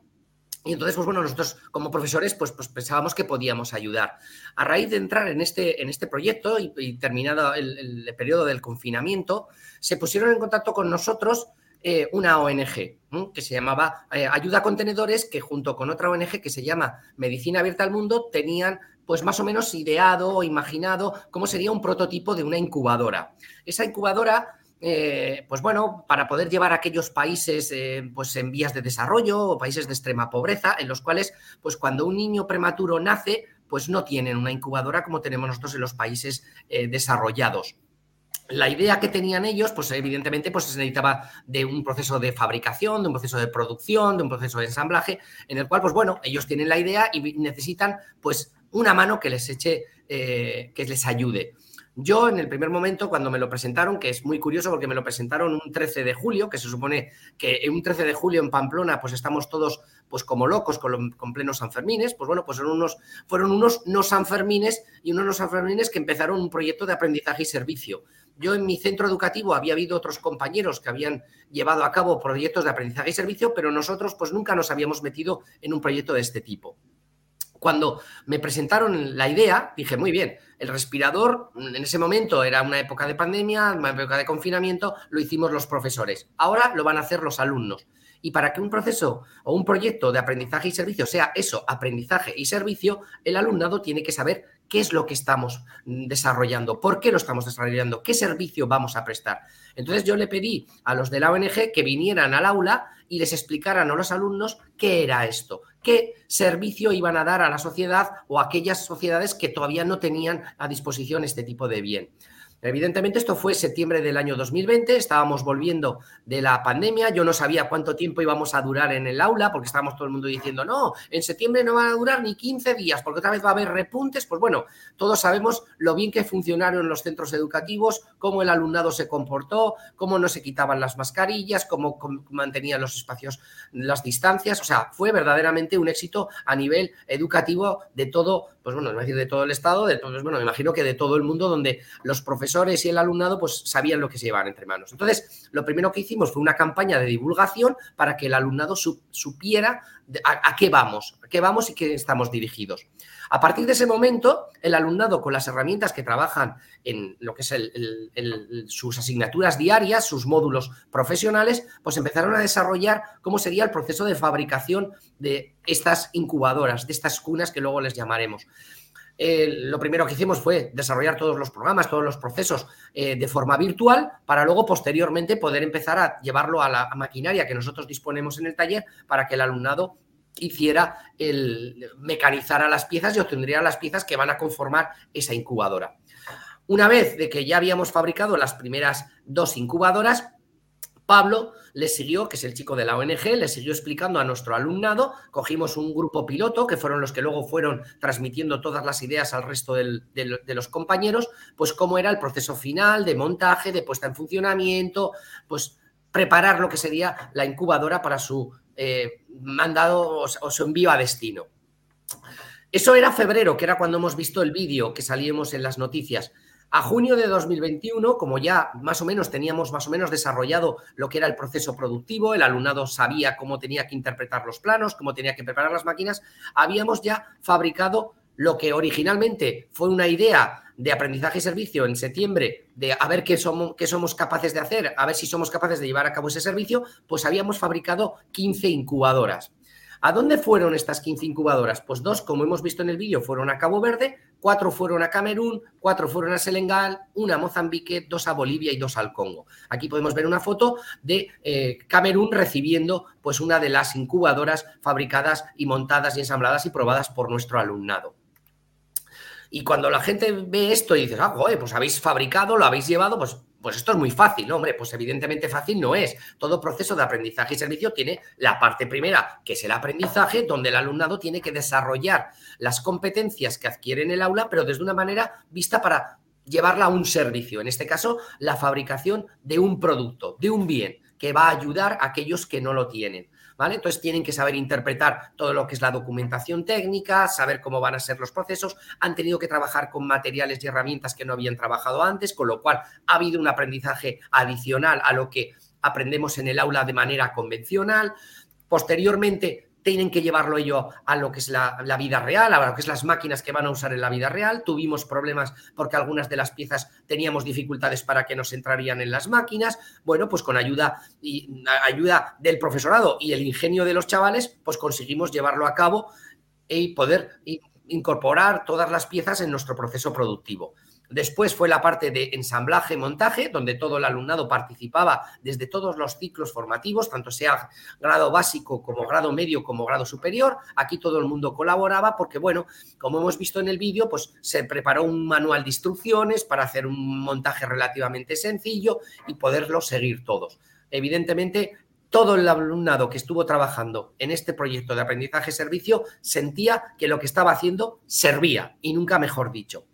Y entonces, pues bueno, nosotros como profesores, pues, pues pensábamos que podíamos ayudar. A raíz de entrar en este, en este proyecto y, terminado el, periodo del confinamiento, se pusieron en contacto con nosotros eh, una ONG que se llamaba eh, Ayuda Contenedores, que junto con otra ONG que se llama Medicina Abierta al Mundo tenían pues más o menos ideado o imaginado cómo sería un prototipo de una incubadora. Esa incubadora, eh, pues bueno, para poder llevar a aquellos países eh, pues en vías de desarrollo o países de extrema pobreza, en los cuales, pues cuando un niño prematuro nace, pues no tienen una incubadora como tenemos nosotros en los países eh, desarrollados la idea que tenían ellos, pues evidentemente pues, se necesitaba de un proceso de fabricación, de un proceso de producción, de un proceso de ensamblaje, en el cual, pues bueno, ellos tienen la idea y necesitan pues una mano que les eche, eh, que les ayude. Yo en el primer momento cuando me lo presentaron, que es muy curioso porque me lo presentaron un 13 de julio, que se supone que un 13 de julio en Pamplona pues estamos todos pues como locos con, con plenos Sanfermines, pues bueno, pues fueron unos, fueron unos no Sanfermines y unos no Sanfermines que empezaron un proyecto de aprendizaje y servicio. Yo en mi centro educativo había habido otros compañeros que habían llevado a cabo proyectos de aprendizaje y servicio, pero nosotros pues nunca nos habíamos metido en un proyecto de este tipo. Cuando me presentaron la idea, dije, muy bien, el respirador en ese momento era una época de pandemia, una época de confinamiento, lo hicimos los profesores. Ahora lo van a hacer los alumnos. Y para que un proceso o un proyecto de aprendizaje y servicio sea eso, aprendizaje y servicio, el alumnado tiene que saber qué es lo que estamos desarrollando, por qué lo estamos desarrollando, qué servicio vamos a prestar. Entonces yo le pedí a los de la ONG que vinieran al aula y les explicaran a los alumnos qué era esto, qué servicio iban a dar a la sociedad o a aquellas sociedades que todavía no tenían a disposición este tipo de bien. Evidentemente esto fue septiembre del año 2020, estábamos volviendo de la pandemia, yo no sabía cuánto tiempo íbamos a durar en el aula porque estábamos todo el mundo diciendo, no, en septiembre no van a durar ni 15 días porque otra vez va a haber repuntes, pues bueno, todos sabemos lo bien que funcionaron los centros educativos, cómo el alumnado se comportó, cómo no se quitaban las mascarillas, cómo, mantenían los espacios, las distancias, o sea, fue verdaderamente un éxito a nivel educativo de todo, pues bueno, no decir de todo el Estado, de todo, pues bueno, me imagino que de todo el mundo donde los profesores y el alumnado pues sabían lo que se llevaban entre manos. Entonces, lo primero que hicimos fue una campaña de divulgación para que el alumnado supiera a, qué vamos, a qué vamos y qué estamos dirigidos. A partir de ese momento, el alumnado con las herramientas que trabajan en lo que es sus asignaturas diarias, sus módulos profesionales, pues empezaron a desarrollar cómo sería el proceso de fabricación de estas incubadoras, de estas cunas que luego les llamaremos. Eh, lo primero que hicimos fue desarrollar todos los programas, todos los procesos eh, de forma virtual para luego posteriormente poder empezar a llevarlo a la maquinaria que nosotros disponemos en el taller para que el alumnado hiciera el mecanizara las piezas y obtendría las piezas que van a conformar esa incubadora. Una vez de que ya habíamos fabricado las primeras dos incubadoras, Pablo le siguió, que es el chico de la ONG, le siguió explicando a nuestro alumnado, cogimos un grupo piloto, que fueron los que luego fueron transmitiendo todas las ideas al resto de los compañeros, pues cómo era el proceso final de montaje, de puesta en funcionamiento, pues preparar lo que sería la incubadora para su eh, mandado o su envío a destino. Eso era febrero, que era cuando hemos visto el vídeo que salíamos en las noticias. A junio de 2021, como ya más o menos teníamos más o menos desarrollado lo que era el proceso productivo, el alumnado sabía cómo tenía que interpretar los planos, cómo tenía que preparar las máquinas, habíamos ya fabricado lo que originalmente fue una idea de aprendizaje y servicio en septiembre, de a ver qué somos, qué somos capaces de hacer, a ver si somos capaces de llevar a cabo ese servicio, pues habíamos fabricado 15 incubadoras. ¿A dónde fueron estas 15 incubadoras? Pues dos, como hemos visto en el vídeo, fueron a Cabo Verde, cuatro fueron a Camerún, cuatro fueron a Senegal, una a Mozambique, dos a Bolivia y dos al Congo. Aquí podemos ver una foto de eh, Camerún recibiendo pues una de las incubadoras fabricadas y montadas y ensambladas y probadas por nuestro alumnado. Y cuando la gente ve esto y dice, ah, pues habéis fabricado, lo habéis llevado, pues pues esto es muy fácil, ¿no? Hombre, pues evidentemente fácil no es. Todo proceso de aprendizaje y servicio tiene la parte primera, que es el aprendizaje, donde el alumnado tiene que desarrollar las competencias que adquiere en el aula, pero desde una manera vista para llevarla a un servicio. En este caso, la fabricación de un producto, de un bien, que va a ayudar a aquellos que no lo tienen. Entonces tienen que saber interpretar todo lo que es la documentación técnica, saber cómo van a ser los procesos, han tenido que trabajar con materiales y herramientas que no habían trabajado antes, con lo cual ha habido un aprendizaje adicional a lo que aprendemos en el aula de manera convencional. Posteriormente, tienen que llevarlo ello a lo que es la, vida real, a lo que es las máquinas que van a usar en la vida real. Tuvimos problemas porque algunas de las piezas teníamos dificultades para que nos entrarían en las máquinas. Bueno, pues con ayuda, y, ayuda del profesorado y el ingenio de los chavales, pues conseguimos llevarlo a cabo y poder incorporar todas las piezas en nuestro proceso productivo. Después fue la parte de ensamblaje, montaje, donde todo el alumnado participaba desde todos los ciclos formativos, tanto sea grado básico como grado medio como grado superior. Aquí todo el mundo colaboraba porque, bueno, como hemos visto en el vídeo, pues se preparó un manual de instrucciones para hacer un montaje relativamente sencillo y poderlo seguir todos. Evidentemente, todo el alumnado que estuvo trabajando en este proyecto de aprendizaje-servicio sentía que lo que estaba haciendo servía, y nunca mejor dicho.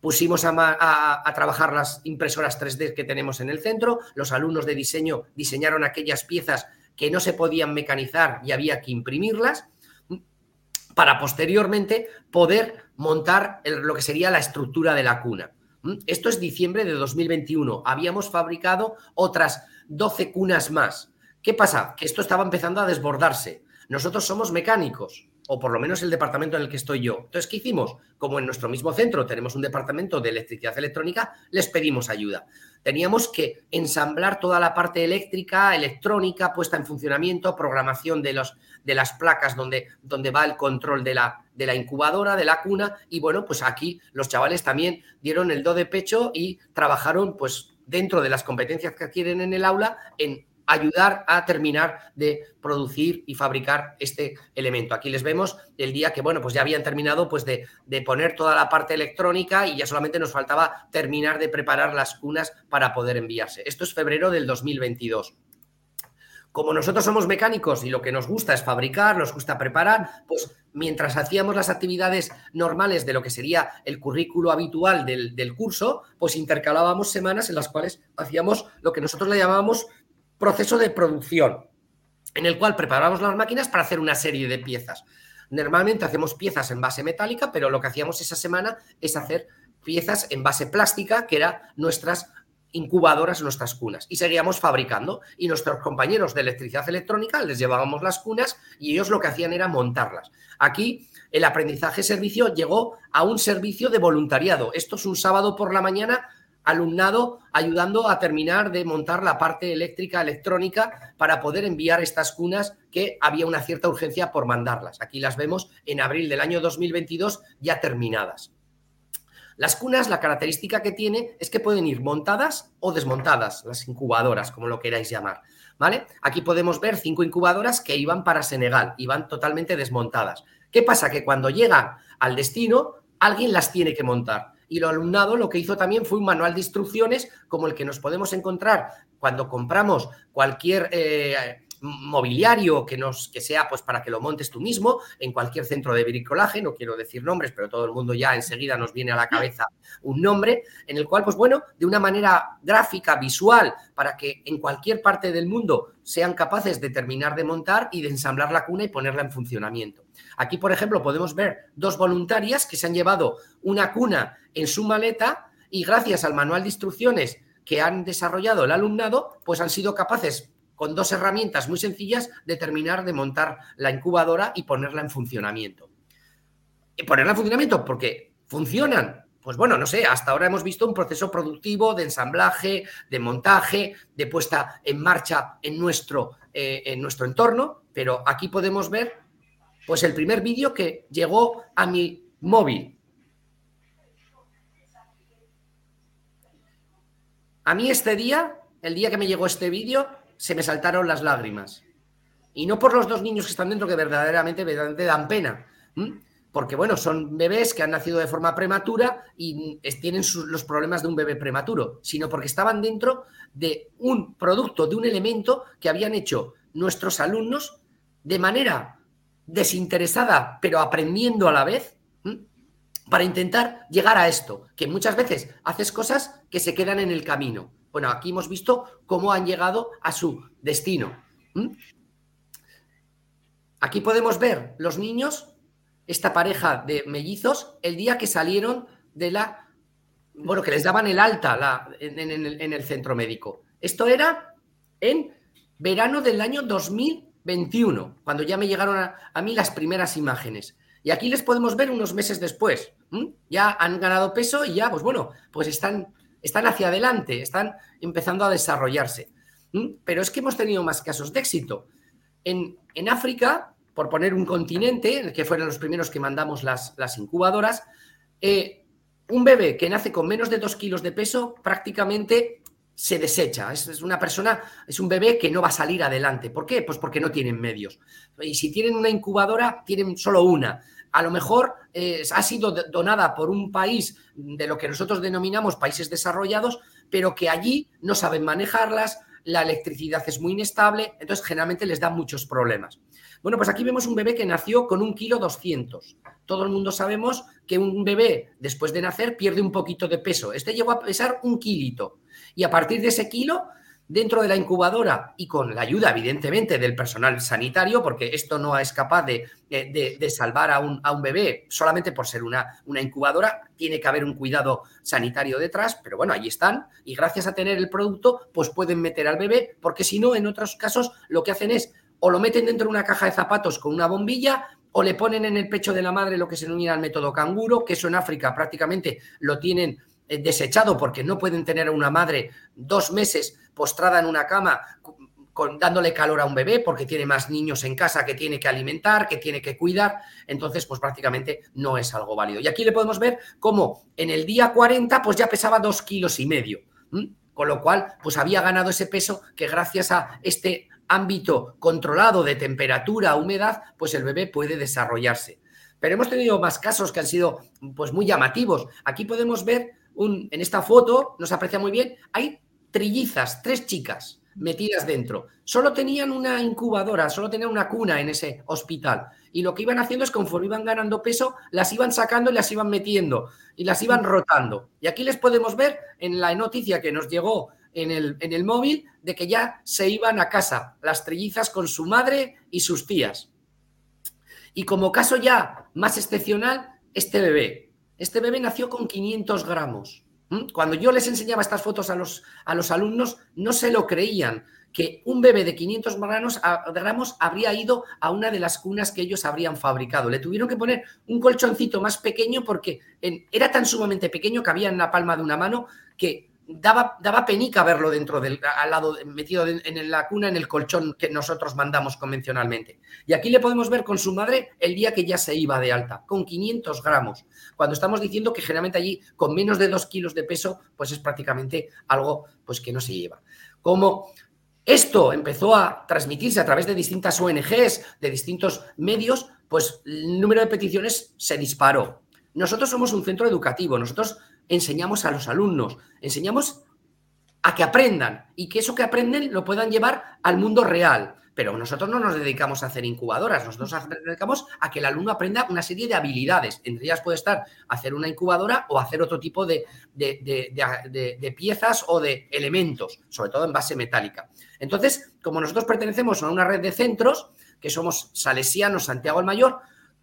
Pusimos a, trabajar las impresoras 3D que tenemos en el centro, los alumnos de diseño diseñaron aquellas piezas que no se podían mecanizar y había que imprimirlas para posteriormente poder montar lo que sería la estructura de la cuna. Esto es diciembre de 2021. Habíamos fabricado otras 12 cunas más. ¿Qué pasa? Que esto estaba empezando a desbordarse. Nosotros somos mecánicos, o por lo menos el departamento en el que estoy yo. Entonces, ¿qué hicimos? Como en nuestro mismo centro tenemos un departamento de electricidad electrónica, les pedimos ayuda. Teníamos que ensamblar toda la parte eléctrica, electrónica, puesta en funcionamiento, programación de, los, de las placas donde, donde va el control de la, de la incubadora, de la cuna. Y bueno, pues aquí los chavales también dieron el do de pecho y trabajaron pues dentro de las competencias que adquieren en el aula en ayudar a terminar de producir y fabricar este elemento. Aquí les vemos el día que, bueno, pues ya habían terminado pues de, de, poner toda la parte electrónica y ya solamente nos faltaba terminar de preparar las cunas para poder enviarse. Esto es febrero del 2022. Como nosotros somos mecánicos y lo que nos gusta es fabricar, nos gusta preparar, pues mientras hacíamos las actividades normales de lo que sería el currículo habitual del, del curso, pues intercalábamos semanas en las cuales hacíamos lo que nosotros le llamábamos proceso de producción en el cual preparamos las máquinas para hacer una serie de piezas. Normalmente hacemos piezas en base metálica, pero lo que hacíamos esa semana es hacer piezas en base plástica, que eran nuestras incubadoras, nuestras cunas. Y seguíamos fabricando. Y nuestros compañeros de electricidad electrónica les llevábamos las cunas y ellos lo que hacían era montarlas. Aquí el aprendizaje servicio llegó a un servicio de voluntariado. Esto es un sábado por la mañana alumnado ayudando a terminar de montar la parte eléctrica electrónica para poder enviar estas cunas que había una cierta urgencia por mandarlas. Aquí las vemos en abril del año 2022 ya terminadas. Las cunas, la característica que tiene es que pueden ir montadas o desmontadas, las incubadoras, como lo queráis llamar. ¿Vale? Aquí podemos ver cinco incubadoras que iban para Senegal, iban totalmente desmontadas. ¿Qué pasa? Que cuando llegan al destino, alguien las tiene que montar y lo alumnado lo que hizo también fue un manual de instrucciones como el que nos podemos encontrar cuando compramos cualquier eh, mobiliario que, nos, que sea pues para que lo montes tú mismo en cualquier centro de bricolaje, no quiero decir nombres, pero todo el mundo ya enseguida nos viene a la cabeza un nombre, en el cual, pues bueno, de una manera gráfica, visual, para que en cualquier parte del mundo sean capaces de terminar de montar y de ensamblar la cuna y ponerla en funcionamiento. Aquí, por ejemplo, podemos ver dos voluntarias que se han llevado una cuna en su maleta y gracias al manual de instrucciones que han desarrollado el alumnado, pues han sido capaces con dos herramientas muy sencillas de terminar de montar la incubadora y ponerla en funcionamiento. Y ponerla en funcionamiento porque funcionan. Pues bueno, no sé, hasta ahora hemos visto un proceso productivo de ensamblaje, de montaje, de puesta en marcha en nuestro, eh, en nuestro entorno, pero aquí podemos ver pues el primer vídeo que llegó a mi móvil. A mí este día, el día que me llegó este vídeo, se me saltaron las lágrimas. Y no por los dos niños que están dentro, que verdaderamente, dan pena. Porque, bueno, son bebés que han nacido de forma prematura y tienen los problemas de un bebé prematuro, sino porque estaban dentro de un producto, de un elemento que habían hecho nuestros alumnos de manera desinteresada, pero aprendiendo a la vez, para intentar llegar a esto, que muchas veces haces cosas que se quedan en el camino. Bueno, aquí hemos visto cómo han llegado a su destino. Aquí podemos ver los niños, esta pareja de mellizos, el día que salieron de la... Bueno, que les daban el alta en, en el centro médico. Esto era en verano del año 2000 21, cuando ya me llegaron a, mí las primeras imágenes. Y aquí les podemos ver unos meses después. Ya han ganado peso y ya, pues bueno, pues están, están hacia adelante, están empezando a desarrollarse. Pero es que hemos tenido más casos de éxito. En, en África, por poner un continente, que fueron los primeros que mandamos las, las incubadoras, eh, un bebé que nace con menos de 2 kilos de peso prácticamente se desecha. Es, una persona, es un bebé que no va a salir adelante. ¿Por qué? Pues porque no tienen medios. Y si tienen una incubadora, tienen solo una. A lo mejor eh, ha sido donada por un país de lo que nosotros denominamos países desarrollados, pero que allí no saben manejarlas, la electricidad es muy inestable, entonces generalmente les da muchos problemas. Bueno, pues aquí vemos un bebé que nació con un kilo 200. Todo el mundo sabemos que un bebé después de nacer pierde un poquito de peso. Este llegó a pesar un kilito. Y a partir de ese kilo dentro de la incubadora y con la ayuda, evidentemente, del personal sanitario, porque esto no es capaz de, salvar a un, a un, bebé solamente por ser una, una, incubadora, tiene que haber un cuidado sanitario detrás, pero bueno, ahí están y gracias a tener el producto, pues pueden meter al bebé, porque si no, en otros casos, lo que hacen es o lo meten dentro de una caja de zapatos con una bombilla o le ponen en el pecho de la madre lo que se denomina el método canguro, que eso en África prácticamente lo tienen desechado porque no pueden tener a una madre dos meses postrada en una cama dándole calor a un bebé porque tiene más niños en casa que tiene que alimentar, que tiene que cuidar, entonces pues prácticamente no es algo válido. Y aquí le podemos ver cómo en el día 40 pues ya pesaba dos kilos y medio, con lo cual pues había ganado ese peso que gracias a este ámbito controlado de temperatura, humedad, pues el bebé puede desarrollarse. Pero hemos tenido más casos que han sido pues muy llamativos. Aquí podemos ver en esta foto, nos aprecia muy bien, hay trillizas, tres chicas metidas dentro. Solo tenían una incubadora, solo tenían una cuna en ese hospital. Y lo que iban haciendo es conforme iban ganando peso, las iban sacando y las iban metiendo y las iban rotando. Y aquí les podemos ver en la noticia que nos llegó en el, en el móvil de que ya se iban a casa las trillizas con su madre y sus tías. Y como caso ya más excepcional, este bebé. Este bebé nació con 500 gramos. ¿Mm? Cuando yo les enseñaba estas fotos a los, a los alumnos, no se lo creían que un bebé de 500 gramos, gramos habría ido a una de las cunas que ellos habrían fabricado. Le tuvieron que poner un colchoncito más pequeño porque era tan sumamente pequeño que había en la palma de una mano que daba, daba penica verlo dentro del, al lado, metido en la cuna, en el colchón que nosotros mandamos convencionalmente. Y aquí le podemos ver con su madre el día que ya se iba de alta, con 500 gramos, cuando estamos diciendo que generalmente allí con menos de 2 kilos de peso, pues es prácticamente algo pues, que no se lleva. Como esto empezó a transmitirse a través de distintas ONGs, de distintos medios, pues el número de peticiones se disparó. Nosotros somos un centro educativo, nosotros enseñamos a los alumnos, enseñamos a que aprendan y que eso que aprenden lo puedan llevar al mundo real. Pero nosotros no nos dedicamos a hacer incubadoras, nosotros nos dedicamos a que el alumno aprenda una serie de habilidades. Entre ellas puede estar hacer una incubadora o hacer otro tipo de, de, piezas o de elementos, sobre todo en base metálica. Entonces, como nosotros pertenecemos a una red de centros, que somos Salesianos Santiago el Mayor,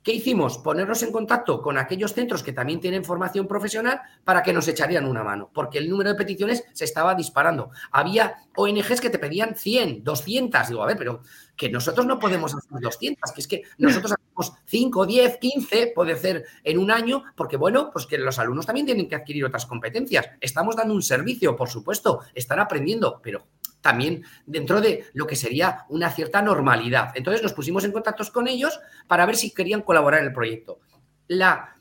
¿Qué hicimos? Ponernos en contacto con aquellos centros que también tienen formación profesional para que nos echarían una mano, porque el número de peticiones se estaba disparando. Había ONGs que te pedían 100, 200. Digo, a ver, pero que nosotros no podemos hacer 200, que es que nosotros hacemos 5, 10, 15, puede ser en un año, porque bueno, pues que los alumnos también tienen que adquirir otras competencias. Estamos dando un servicio, por supuesto, están aprendiendo, pero también dentro de lo que sería una cierta normalidad. Entonces nos pusimos en contacto con ellos para ver si querían colaborar en el proyecto. La,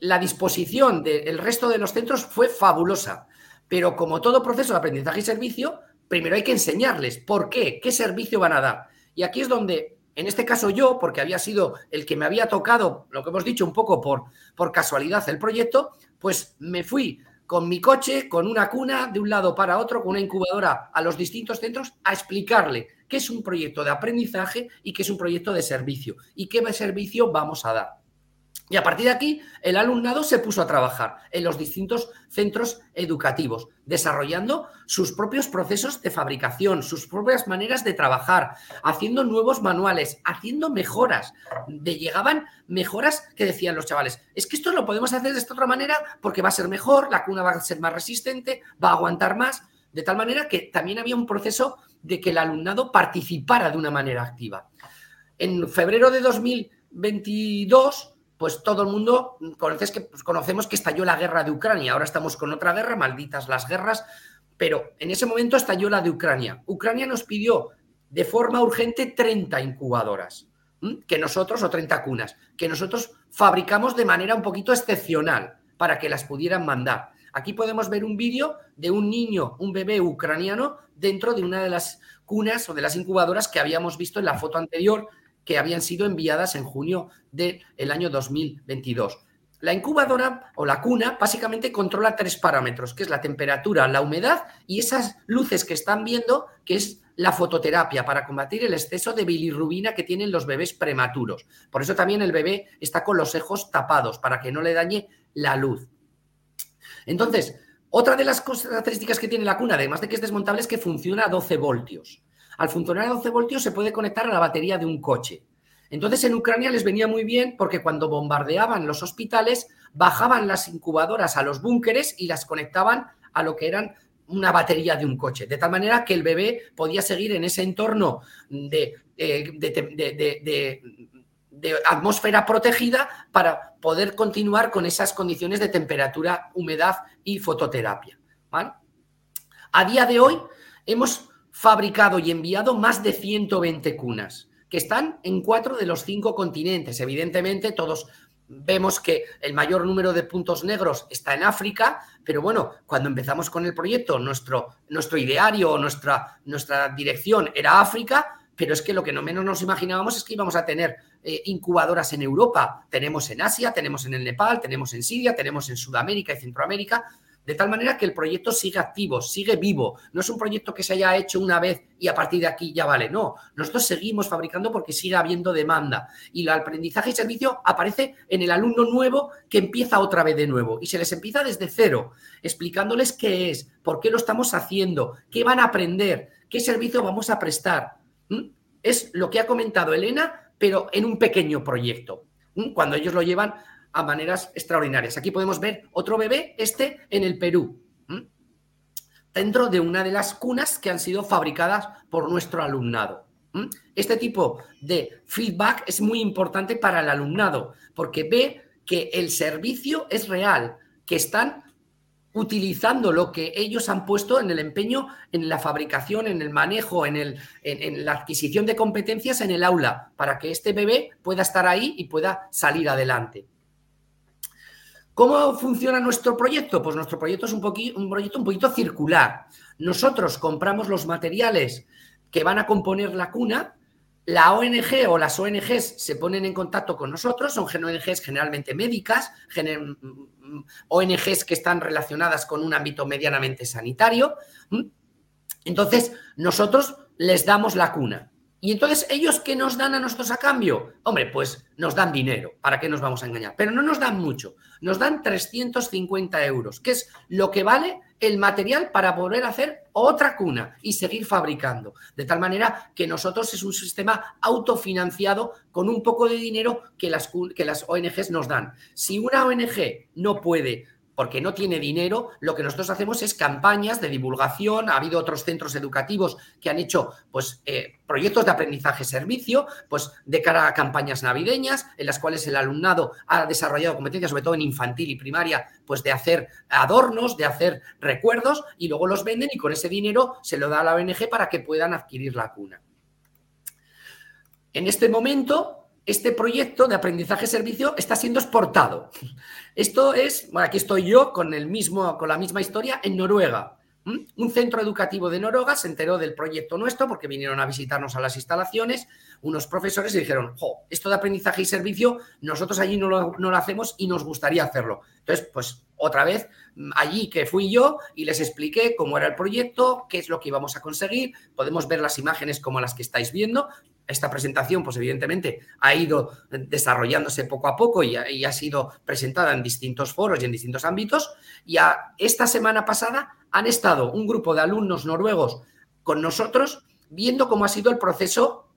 la disposición del resto de los centros fue fabulosa, pero como todo proceso de aprendizaje y servicio, primero hay que enseñarles por qué, qué servicio van a dar. Y aquí es donde, en este caso yo, porque había sido el que me había tocado, lo que hemos dicho un poco por, por casualidad el proyecto, pues me fui con mi coche, con una cuna de un lado para otro, con una incubadora a los distintos centros, a explicarle qué es un proyecto de aprendizaje y qué es un proyecto de servicio y qué servicio vamos a dar. Y a partir de aquí, el alumnado se puso a trabajar en los distintos centros educativos, desarrollando sus propios procesos de fabricación, sus propias maneras de trabajar, haciendo nuevos manuales, haciendo mejoras. Llegaban mejoras que decían los chavales, es que esto lo podemos hacer de esta otra manera porque va a ser mejor, la cuna va a ser más resistente, va a aguantar más, de tal manera que también había un proceso de que el alumnado participara de una manera activa. En febrero de 2022 pues todo el mundo conoces que, pues conocemos que estalló la guerra de Ucrania. Ahora estamos con otra guerra, malditas las guerras, pero en ese momento estalló la de Ucrania. Ucrania nos pidió de forma urgente 30 incubadoras, que nosotros, o 30 cunas, que nosotros fabricamos de manera un poquito excepcional para que las pudieran mandar. Aquí podemos ver un vídeo de un niño, un bebé ucraniano, dentro de una de las cunas o de las incubadoras que habíamos visto en la foto anterior, que habían sido enviadas en junio del año 2022. La incubadora o la cuna básicamente controla tres parámetros, que es la temperatura, la humedad y esas luces que están viendo, que es la fototerapia para combatir el exceso de bilirrubina que tienen los bebés prematuros. Por eso también el bebé está con los ojos tapados para que no le dañe la luz. Entonces, otra de las características que tiene la cuna, además de que es desmontable, es que funciona a 12 voltios. Al funcionar a 12 voltios se puede conectar a la batería de un coche. Entonces en Ucrania les venía muy bien porque cuando bombardeaban los hospitales, bajaban las incubadoras a los búnkeres y las conectaban a lo que eran una batería de un coche, de tal manera que el bebé podía seguir en ese entorno de, eh, atmósfera protegida para poder continuar con esas condiciones de temperatura, humedad y fototerapia. A día de hoy hemos fabricado y enviado más de 120 cunas que están en cuatro de los cinco continentes. Evidentemente, todos vemos que el mayor número de puntos negros está en África, pero bueno, cuando empezamos con el proyecto, nuestro, nuestro ideario o nuestra, nuestra dirección era África, pero es que lo que no menos nos imaginábamos es que íbamos a tener eh, incubadoras en Europa. Tenemos en Asia, tenemos en el Nepal, tenemos en Siria, tenemos en Sudamérica y Centroamérica, de tal manera que el proyecto sigue activo, sigue vivo. No es un proyecto que se haya hecho una vez y a partir de aquí ya vale. No, nosotros seguimos fabricando porque sigue habiendo demanda. Y el aprendizaje y servicio aparece en el alumno nuevo que empieza otra vez de nuevo. Y se les empieza desde cero, explicándoles qué es, por qué lo estamos haciendo, qué van a aprender, qué servicio vamos a prestar. ¿Mm? Es lo que ha comentado Elena, pero en un pequeño proyecto, ¿Mm? cuando ellos lo llevan a maneras extraordinarias. Aquí podemos ver otro bebé, este en el Perú, dentro de una de las cunas que han sido fabricadas por nuestro alumnado. Este tipo de feedback es muy importante para el alumnado porque ve que el servicio es real, que están utilizando lo que ellos han puesto en el empeño, en la fabricación, en el manejo, en, el, en, la adquisición de competencias en el aula, para que este bebé pueda estar ahí y pueda salir adelante. ¿Cómo funciona nuestro proyecto? Pues nuestro proyecto es un, un proyecto un poquito circular. Nosotros compramos los materiales que van a componer la cuna, la ONG o las ONGs se ponen en contacto con nosotros, son ONGs generalmente médicas, ONGs que están relacionadas con un ámbito medianamente sanitario. Entonces, nosotros les damos la cuna. Y entonces, ¿ellos qué nos dan a nosotros a cambio? Hombre, pues nos dan dinero, ¿para qué nos vamos a engañar? Pero no nos dan mucho, nos dan 350 euros, que es lo que vale el material para poder hacer otra cuna y seguir fabricando. De tal manera que nosotros es un sistema autofinanciado con un poco de dinero que las, que las ONGs nos dan. Si una ONG no puede porque no tiene dinero, lo que nosotros hacemos es campañas de divulgación. Ha habido otros centros educativos que han hecho pues, eh, proyectos de aprendizaje-servicio pues, de cara a campañas navideñas, en las cuales el alumnado ha desarrollado competencias, sobre todo en infantil y primaria, pues de hacer adornos, de hacer recuerdos, y luego los venden y con ese dinero se lo da a la ONG para que puedan adquirir la cuna. En este momento, este proyecto de aprendizaje-servicio está siendo exportado. Esto es, bueno, aquí estoy yo con, el mismo, con la misma historia en Noruega. Un centro educativo de Noruega se enteró del proyecto nuestro porque vinieron a visitarnos a las instalaciones unos profesores y dijeron, jo, esto de aprendizaje y servicio, nosotros allí no lo, no lo hacemos y nos gustaría hacerlo. Entonces, pues otra vez, allí que fui yo y les expliqué cómo era el proyecto, qué es lo que íbamos a conseguir. Podemos ver las imágenes como las que estáis viendo esta presentación, pues evidentemente ha ido desarrollándose poco a poco y ha, sido presentada en distintos foros y en distintos ámbitos. Y esta semana pasada han estado un grupo de alumnos noruegos con nosotros viendo cómo ha sido el proceso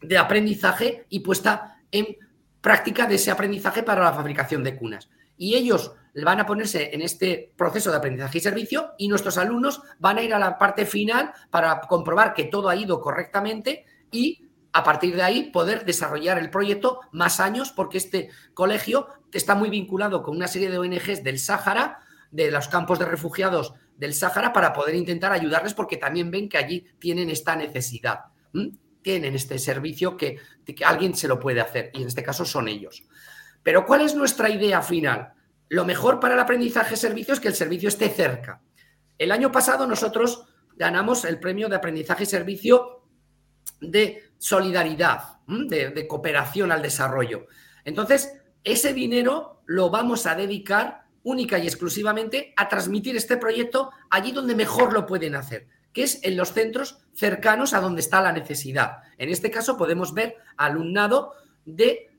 de aprendizaje y puesta en práctica de ese aprendizaje para la fabricación de cunas. Y ellos van a ponerse en este proceso de aprendizaje y servicio y nuestros alumnos van a ir a la parte final para comprobar que todo ha ido correctamente y a partir de ahí poder desarrollar el proyecto más años porque este colegio está muy vinculado con una serie de ONGs del Sáhara, de los campos de refugiados del Sáhara, para poder intentar ayudarles porque también ven que allí tienen esta necesidad, tienen este servicio que, que alguien se lo puede hacer y en este caso son ellos. Pero ¿cuál es nuestra idea final? Lo mejor para el aprendizaje servicio es que el servicio esté cerca. El año pasado nosotros ganamos el premio de aprendizaje y servicio de solidaridad, de, cooperación al desarrollo. Entonces, ese dinero lo vamos a dedicar única y exclusivamente a transmitir este proyecto allí donde mejor lo pueden hacer, que es en los centros cercanos a donde está la necesidad. En este caso podemos ver alumnado de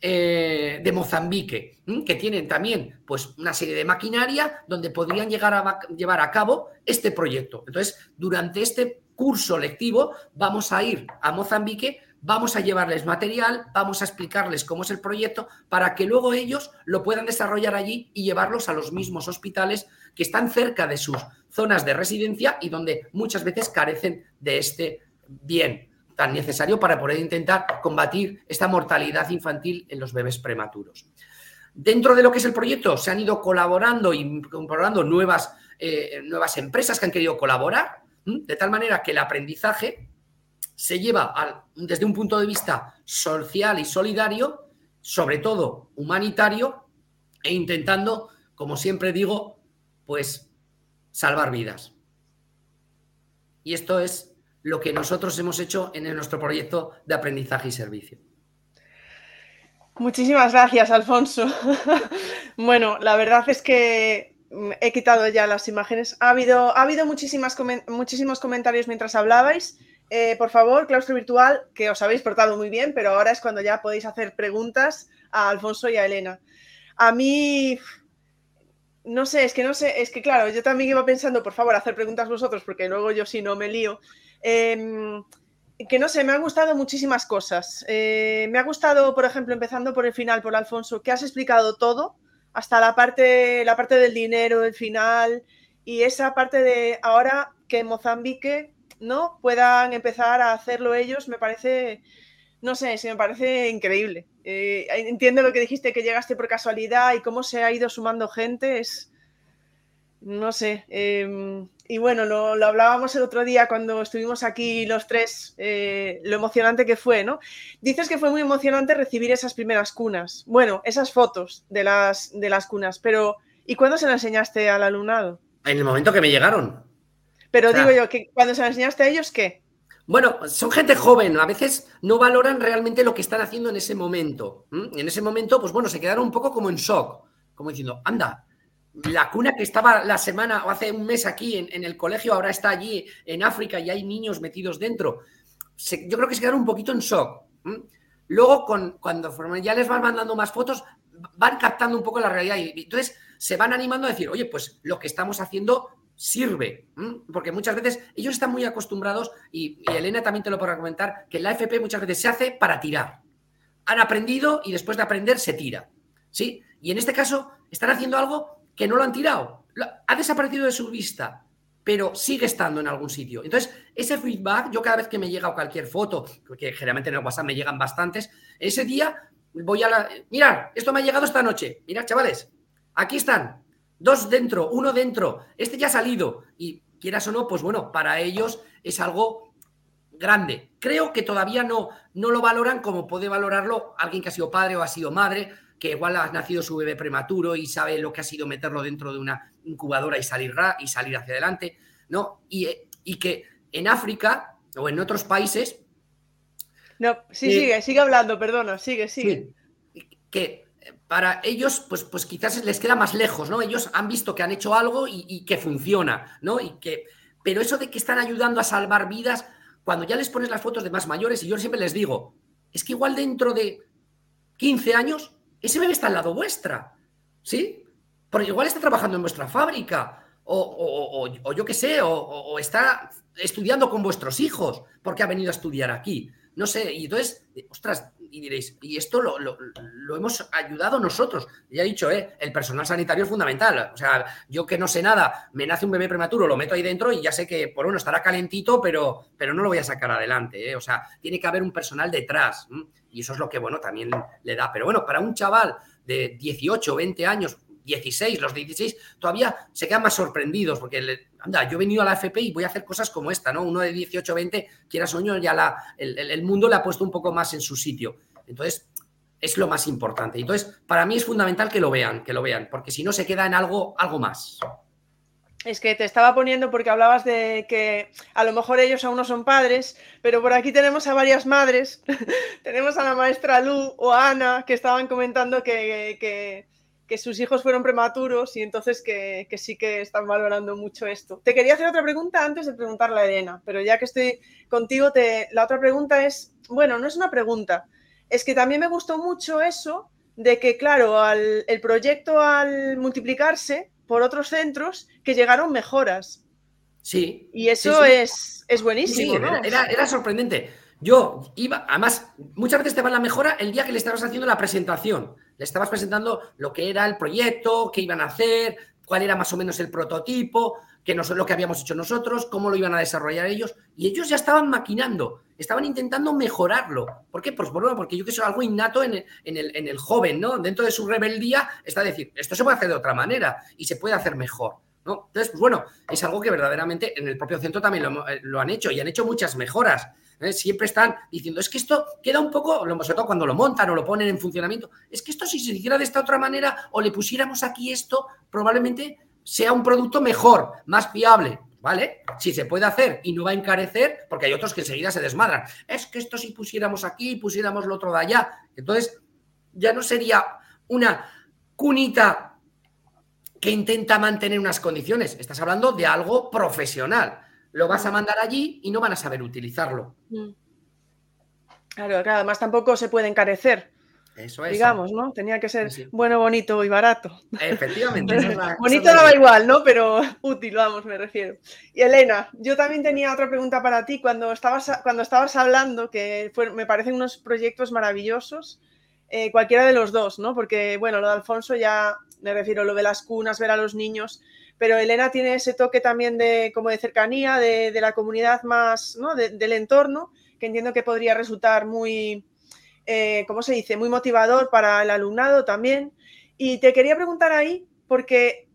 eh, de Mozambique, que tienen también pues, una serie de maquinaria donde podrían llegar a llevar a cabo este proyecto. Entonces, durante este curso lectivo vamos a ir a Mozambique, vamos a llevarles material, vamos a explicarles cómo es el proyecto para que luego ellos lo puedan desarrollar allí y llevarlos a los mismos hospitales que están cerca de sus zonas de residencia y donde muchas veces carecen de este bien tan necesario para poder intentar combatir esta mortalidad infantil en los bebés prematuros. Dentro de lo que es el proyecto se han ido colaborando y incorporando nuevas, eh, nuevas empresas que han querido colaborar, de tal manera que el aprendizaje se lleva desde un punto de vista social y solidario, sobre todo humanitario, e intentando, como siempre digo, pues salvar vidas. Y esto es lo que nosotros hemos hecho en nuestro proyecto de aprendizaje y servicio. Muchísimas gracias, Alfonso. bueno, la verdad es que he quitado ya las imágenes. Ha habido, ha habido muchísimas, muchísimos comentarios mientras hablabais. Eh, por favor, claustro virtual, que os habéis portado muy bien, pero ahora es cuando ya podéis hacer preguntas a Alfonso y a Elena. A mí, no sé, es que no sé, es que claro, yo también iba pensando, por favor, hacer preguntas vosotros, porque luego yo si no me lío. Em, que no sé, me han gustado muchísimas cosas. Eh, me ha gustado, por ejemplo, empezando por el final, por Alfonso, que has explicado todo, hasta la parte, la parte del dinero, el final, y esa parte de ahora que Mozambique no puedan empezar a hacerlo ellos, me parece, no sé, me parece increíble. Eh, entiendo lo que dijiste, que llegaste por casualidad y cómo se ha ido sumando gente, es, no sé. Em, y bueno, lo, hablábamos el otro día cuando estuvimos aquí los tres, eh, lo emocionante que fue, ¿no? Dices que fue muy emocionante recibir esas primeras cunas. Bueno, esas fotos de las, de las cunas, pero ¿y cuándo se las enseñaste al alumnado? En el momento que me llegaron. Pero digo yo, que cuando se las enseñaste a ellos, ¿qué? Bueno, son gente joven, a veces no valoran realmente lo que están haciendo en ese momento. En ese momento, pues bueno, se quedaron un poco como en shock, como diciendo, anda, la cuna que estaba la semana o hace un mes aquí en, el colegio ahora está allí en África y hay niños metidos dentro. yo creo que se quedaron un poquito en shock. Luego, con, cuando ya les van mandando más fotos, van captando un poco la realidad y, entonces se van animando a decir, oye, pues lo que estamos haciendo sirve, porque muchas veces ellos están muy acostumbrados y, Elena también te lo podrá comentar, que la FP muchas veces se hace para tirar. Han aprendido y después de aprender se tira. ¿Sí? Y en este caso están haciendo algo que no lo han tirado. Ha desaparecido de su vista, pero sigue estando en algún sitio. Entonces, ese feedback, yo cada vez que me llega cualquier foto, que generalmente en el WhatsApp me llegan bastantes, ese día voy a la... Mirad, esto me ha llegado esta noche. Mirad, chavales, aquí están. Dos dentro, uno dentro. Este ya ha salido. Y quieras o no, pues bueno, para ellos es algo grande. Creo que todavía no, no lo valoran como puede valorarlo alguien que ha sido padre o ha sido madre que igual ha nacido su bebé prematuro y sabe lo que ha sido meterlo dentro de una incubadora y salir, y salir hacia adelante, ¿no? Y, que en África o en otros países... No, sí, eh, sigue, sigue hablando, perdona, sigue, sigue. que para ellos, pues, pues quizás les queda más lejos, ¿no? Ellos han visto que han hecho algo y, y, que funciona, ¿no? Y que, pero eso de que están ayudando a salvar vidas, cuando ya les pones las fotos de más mayores, y yo siempre les digo, es que igual dentro de 15 años ese bebé está al lado vuestra, ¿sí? Porque igual está trabajando en vuestra fábrica, o, yo qué sé, o, está estudiando con vuestros hijos, porque ha venido a estudiar aquí. No sé, y entonces, ostras, y diréis, y esto lo, hemos ayudado nosotros. Ya he dicho, ¿eh? el personal sanitario es fundamental. O sea, yo que no sé nada, me nace un bebé prematuro, lo meto ahí dentro y ya sé que, por uno, estará calentito, pero, pero no lo voy a sacar adelante. ¿eh? O sea, tiene que haber un personal detrás. Y eso es lo que, bueno, también le da. Pero bueno, para un chaval de 18, 20 años, 16, los 16, todavía se quedan más sorprendidos porque, anda, yo he venido a la FP y voy a hacer cosas como esta, ¿no? Uno de 18, 20, quiera sueño, ya la, el, mundo le ha puesto un poco más en su sitio. Entonces, es lo más importante. Entonces, para mí es fundamental que lo vean, que lo vean, porque si no se queda en algo, algo más. es que te estaba poniendo porque hablabas de que a lo mejor ellos aún no son padres, pero por aquí tenemos a varias madres. tenemos a la maestra Lu o a Ana que estaban comentando que, sus hijos fueron prematuros y entonces que, sí que están valorando mucho esto. Te quería hacer otra pregunta antes de preguntarle a Elena, pero ya que estoy contigo, te, la otra pregunta es, bueno, no es una pregunta, es que también me gustó mucho eso de que, claro, el proyecto al multiplicarse por otros centros que llegaron mejoras. Sí. Y eso Es, es, buenísimo. era, sorprendente. Yo iba, además, muchas veces te va la mejora el día que le estabas haciendo la presentación. Le estabas presentando lo que era el proyecto, qué iban a hacer, cuál era más o menos el prototipo, que no lo que habíamos hecho nosotros, cómo lo iban a desarrollar ellos. Y ellos ya estaban maquinando, estaban intentando mejorarlo. ¿Por qué? Pues bueno, porque yo que soy algo innato en el, en, el, joven, ¿no? Dentro de su rebeldía está decir, esto se puede hacer de otra manera y se puede hacer mejor. ¿no? Entonces, pues bueno, es algo que verdaderamente en el propio centro también lo, eh, han hecho y han hecho muchas mejoras. Siempre están diciendo, es que esto queda un poco, sobre todo cuando lo montan o lo ponen en funcionamiento, es que esto si se hiciera de esta otra manera o le pusiéramos aquí esto, probablemente sea un producto mejor, más fiable. ¿Vale? Si se puede hacer y no va a encarecer, porque hay otros que enseguida se desmadran. Es que esto si pusiéramos aquí, pusiéramos lo otro de allá. Entonces, ya no sería una cunita que intenta mantener unas condiciones. Estás hablando de algo profesional. Lo vas a mandar allí y no van a saber utilizarlo. Mm. Claro, claro, además tampoco se puede encarecer. Eso es. Digamos, ¿no? Tenía que ser bueno, bonito y barato. Efectivamente. bonito no va igual, ¿no? Pero útil, vamos, me refiero. Y Elena, yo también tenía otra pregunta para ti. Cuando estabas, cuando estabas hablando, que me parecen unos proyectos maravillosos, eh, cualquiera de los dos, ¿no? Porque, bueno, lo de Alfonso ya me refiero, lo de las cunas, ver a los niños, pero Elena tiene ese toque también de como de cercanía, de, la comunidad más, ¿no? del entorno, que entiendo que podría resultar muy eh, ¿cómo se dice? Muy motivador para el alumnado también. Y te quería preguntar ahí, porque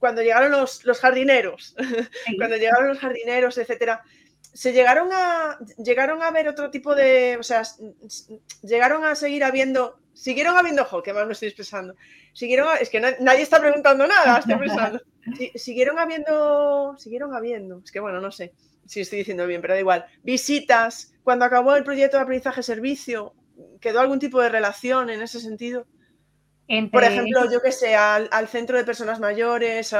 cuando llegaron los, jardineros, cuando llegaron los jardineros, etcétera, se llegaron a llegaron a ver otro tipo de, o sea, llegaron a seguir habiendo, siguieron habiendo, que más me estoy expresando, siguieron, es que nadie está preguntando nada, estoy pensando, siguieron habiendo, siguieron habiendo, es que bueno, no sé si estoy diciendo bien, pero da igual, visitas, cuando acabó el proyecto de aprendizaje servicio, ¿Quedó algún tipo de relación en ese sentido? Por ejemplo, yo que sé, al, centro de personas mayores,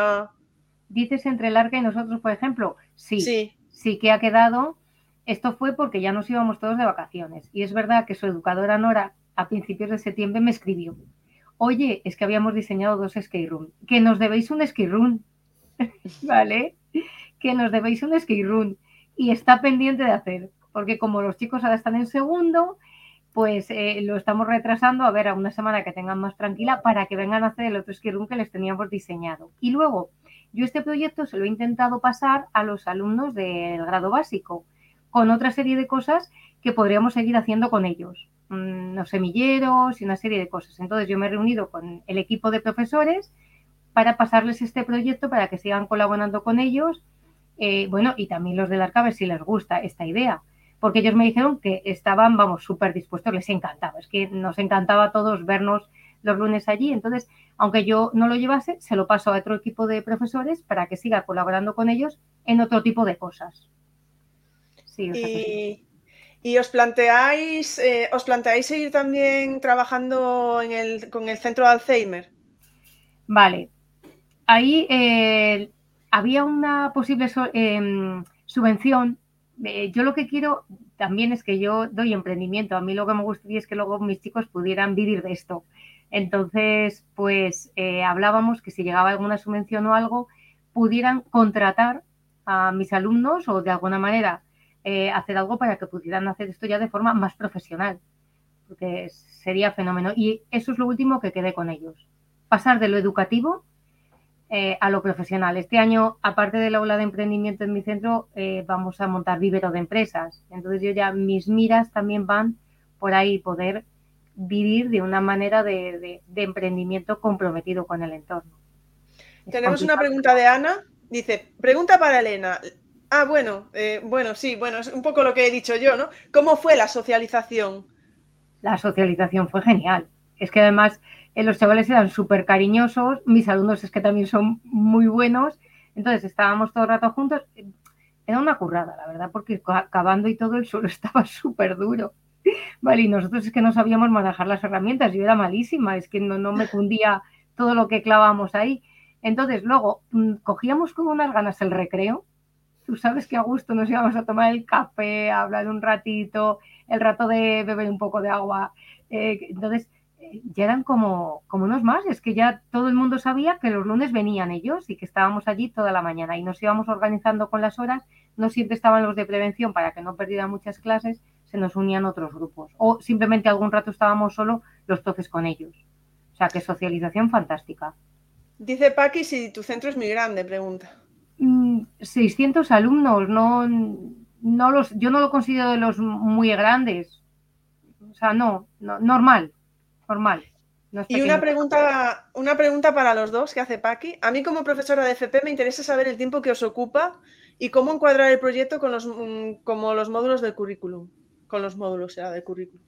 Dices entre el arca y nosotros, por ejemplo. Sí, sí, sí que ha quedado. Esto fue porque ya nos íbamos todos de vacaciones. Y es verdad que su educadora Nora a principios de septiembre me escribió. Oye, es que habíamos diseñado dos skate room. Que nos debéis un skate room. ¿Vale? Que nos debéis un skate room. Y está pendiente de hacer. Porque como los chicos ahora están en segundo, pues eh, lo estamos retrasando a ver a una semana que tengan más tranquila para que vengan a hacer el otro ski room que les teníamos diseñado. Y luego, yo este proyecto se lo he intentado pasar a los alumnos del grado básico, con otra serie de cosas que podríamos seguir haciendo con ellos, mm, los semilleros y una serie de cosas. Entonces yo me he reunido con el equipo de profesores para pasarles este proyecto para que sigan colaborando con ellos, eh, bueno, y también los del ARCA a ver si les gusta esta idea. Porque ellos me dijeron que estaban, vamos, súper dispuestos, les encantaba, es que nos encantaba a todos vernos los lunes allí, entonces, aunque yo no lo llevase, se lo paso a otro equipo de profesores para que siga colaborando con ellos en otro tipo de cosas. Sí, y, os planteáis, eh, os planteáis seguir también trabajando en el, con el centro de Alzheimer. Vale. Ahí eh, había una posible em, subvención eh, yo lo que quiero también es que yo doy emprendimiento. A mí lo que me gustaría es que luego mis chicos pudieran vivir de esto. Entonces, pues eh, hablábamos que si llegaba alguna subvención o algo, pudieran contratar a mis alumnos o de alguna manera eh, hacer algo para que pudieran hacer esto ya de forma más profesional, porque sería fenómeno. Y eso es lo último que quedé con ellos. Pasar de lo educativo eh, a lo profesional. Este año, aparte del aula de emprendimiento en mi centro, vamos a montar vivero de empresas. Entonces yo ya, mis miras también van por ahí, poder vivir de una manera de, emprendimiento comprometido con el entorno. Tenemos una pregunta de Ana. Dice, pregunta para Elena. Ah, bueno, eh, bueno, sí, bueno, es un poco lo que he dicho yo, ¿no? ¿Cómo fue la socialización? La socialización fue genial. Es que además los chavales eran súper cariñosos, mis alumnos es que también son muy buenos, Entonces estábamos todo el rato juntos. Era una currada, la verdad, porque acabando y todo el suelo estaba súper duro. Vale, y nosotros es que no sabíamos manejar las herramientas, yo era malísima, es que no, no me cundía todo lo que clavamos ahí. Entonces, luego mm, cogíamos con unas ganas el recreo. Tú sabes que a gusto nos íbamos a tomar el café, a hablar un ratito, el rato de beber un poco de agua. Eh, entonces, eh, ya eran como, como unos más. Es que ya todo el mundo sabía que los lunes venían ellos y que estábamos allí toda la mañana y nos íbamos organizando con las horas. No siempre estaban los de prevención para que no perdieran muchas clases, se nos unían otros grupos. O simplemente algún rato estábamos solo los toques con ellos. O sea, que socialización fantástica. Dice Paqui si tu centro es muy grande, pregunta. 600 mm, alumnos, no, no los, yo no lo considero de los muy grandes. O sea, no, normal, normal. y una pregunta, una pregunta para los dos que hace Paqui. A mí como profesora de FP me interesa saber el tiempo que os ocupa y cómo encuadrar el proyecto con los, mm, como los módulos del currículum. Con los módulos sea, del currículum.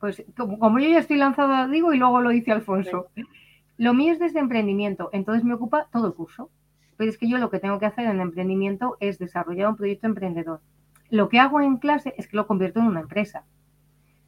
Pues como, yo ya estoy lanzada, digo, y luego lo dice Alfonso. Lo mío es desde emprendimiento, entonces me ocupa todo el curso. Pero es que yo lo que tengo que hacer en emprendimiento es desarrollar un proyecto emprendedor. Lo que hago en clase es que lo convierto en una empresa.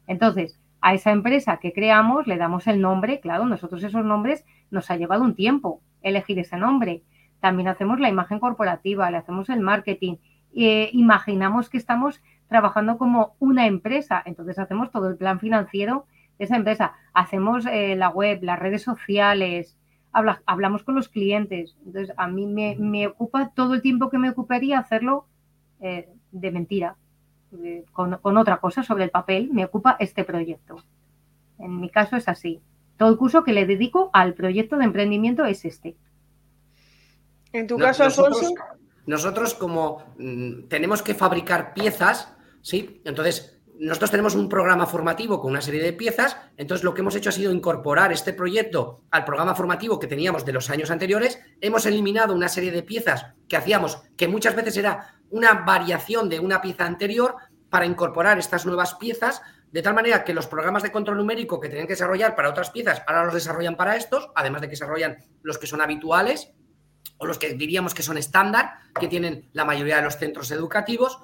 Entonces, a esa empresa que creamos le damos el nombre, claro, nosotros esos nombres nos ha llevado un tiempo elegir ese nombre. También hacemos la imagen corporativa, le hacemos el marketing, eh, imaginamos que estamos trabajando como una empresa, entonces hacemos todo el plan financiero esa empresa. Hacemos eh, la web, las redes sociales, hablamos con los clientes. Entonces, a mí me, ocupa todo el tiempo que me ocuparía hacerlo eh, de mentira, con, otra cosa sobre el papel, me ocupa este proyecto. En mi caso es así. Todo el curso que le dedico al proyecto de emprendimiento es este. En tu caso, Alfonso. Nosotros, como mm, tenemos que fabricar piezas, ¿sí? Entonces, nosotros tenemos un programa formativo con una serie de piezas, entonces lo que hemos hecho ha sido incorporar este proyecto al programa formativo que teníamos de los años anteriores, hemos eliminado una serie de piezas que hacíamos, que muchas veces era una variación de una pieza anterior para incorporar estas nuevas piezas, de tal manera que los programas de control numérico que tenían que desarrollar para otras piezas, ahora los desarrollan para estos, además de que desarrollan los que son habituales o los que diríamos que son estándar, que tienen la mayoría de los centros educativos,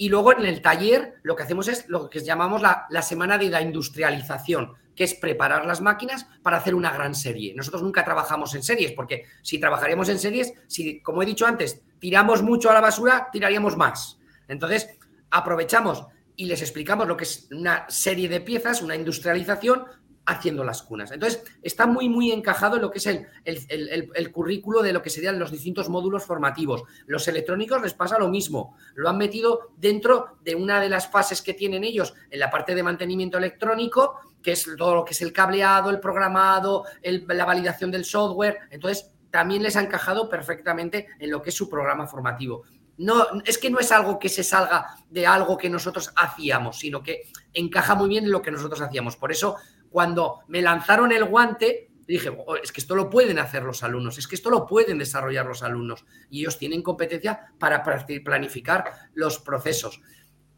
y luego en el taller lo que hacemos es lo que llamamos la, semana de la industrialización, que es preparar las máquinas para hacer una gran serie. Nosotros nunca trabajamos en series, porque si trabajaríamos en series, si, como he dicho antes, tiramos mucho a la basura, tiraríamos más. Entonces, aprovechamos y les explicamos lo que es una serie de piezas, una industrialización, haciendo las cunas. Entonces, está muy, muy encajado en lo que es el, el, currículo de lo que serían los distintos módulos formativos. Los electrónicos les pasa lo mismo. Lo han metido dentro de una de las fases que tienen ellos en la parte de mantenimiento electrónico, que es todo lo que es el cableado, el programado, la validación del software. Entonces, también les ha encajado perfectamente en lo que es su programa formativo. No, es que no es algo que se salga de algo que nosotros hacíamos, sino que encaja muy bien en lo que nosotros hacíamos. Por eso cuando me lanzaron el guante, dije, oh, es que esto lo pueden hacer los alumnos, es que esto lo pueden desarrollar los alumnos y ellos tienen competencia para planificar los procesos.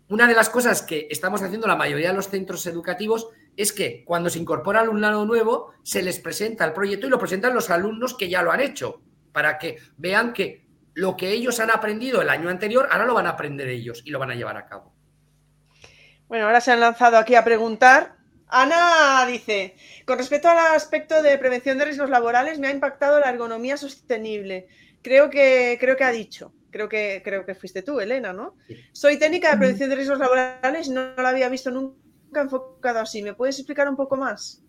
Una de las cosas que estamos haciendo la mayoría de los centros educativos es que cuando se incorpora alumnado nuevo, se les presenta el proyecto y lo presentan los alumnos que ya lo han hecho, para que vean que lo que ellos han aprendido el año anterior, ahora lo van a aprender ellos y lo van a llevar a cabo. Bueno, ahora se han lanzado aquí a preguntar Ana dice, con respecto al aspecto de prevención de riesgos laborales, me ha impactado la ergonomía sostenible. Creo que, creo que ha dicho, creo que, creo que fuiste tú, Elena, ¿no? Soy técnica de prevención de riesgos laborales y no, la había visto nunca enfocado así. ¿Me puedes explicar un poco más?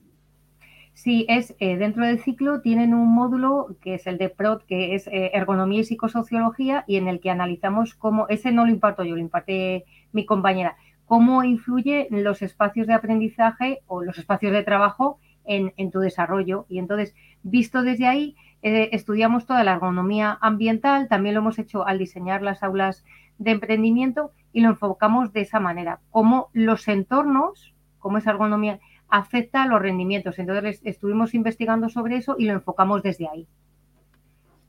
Sí, es eh, dentro del ciclo tienen un módulo que es el de PROT, que es eh, ergonomía y psicosociología, y en el que analizamos cómo, ese no lo imparto yo, lo imparte mi compañera, cómo influye los espacios de aprendizaje o los espacios de trabajo en, tu desarrollo. Y entonces, visto desde ahí, eh, estudiamos toda la ergonomía ambiental, también lo hemos hecho al diseñar las aulas de emprendimiento y lo enfocamos de esa manera, cómo los entornos, cómo esa ergonomía afecta a los rendimientos. Entonces, estuvimos investigando sobre eso y lo enfocamos desde ahí.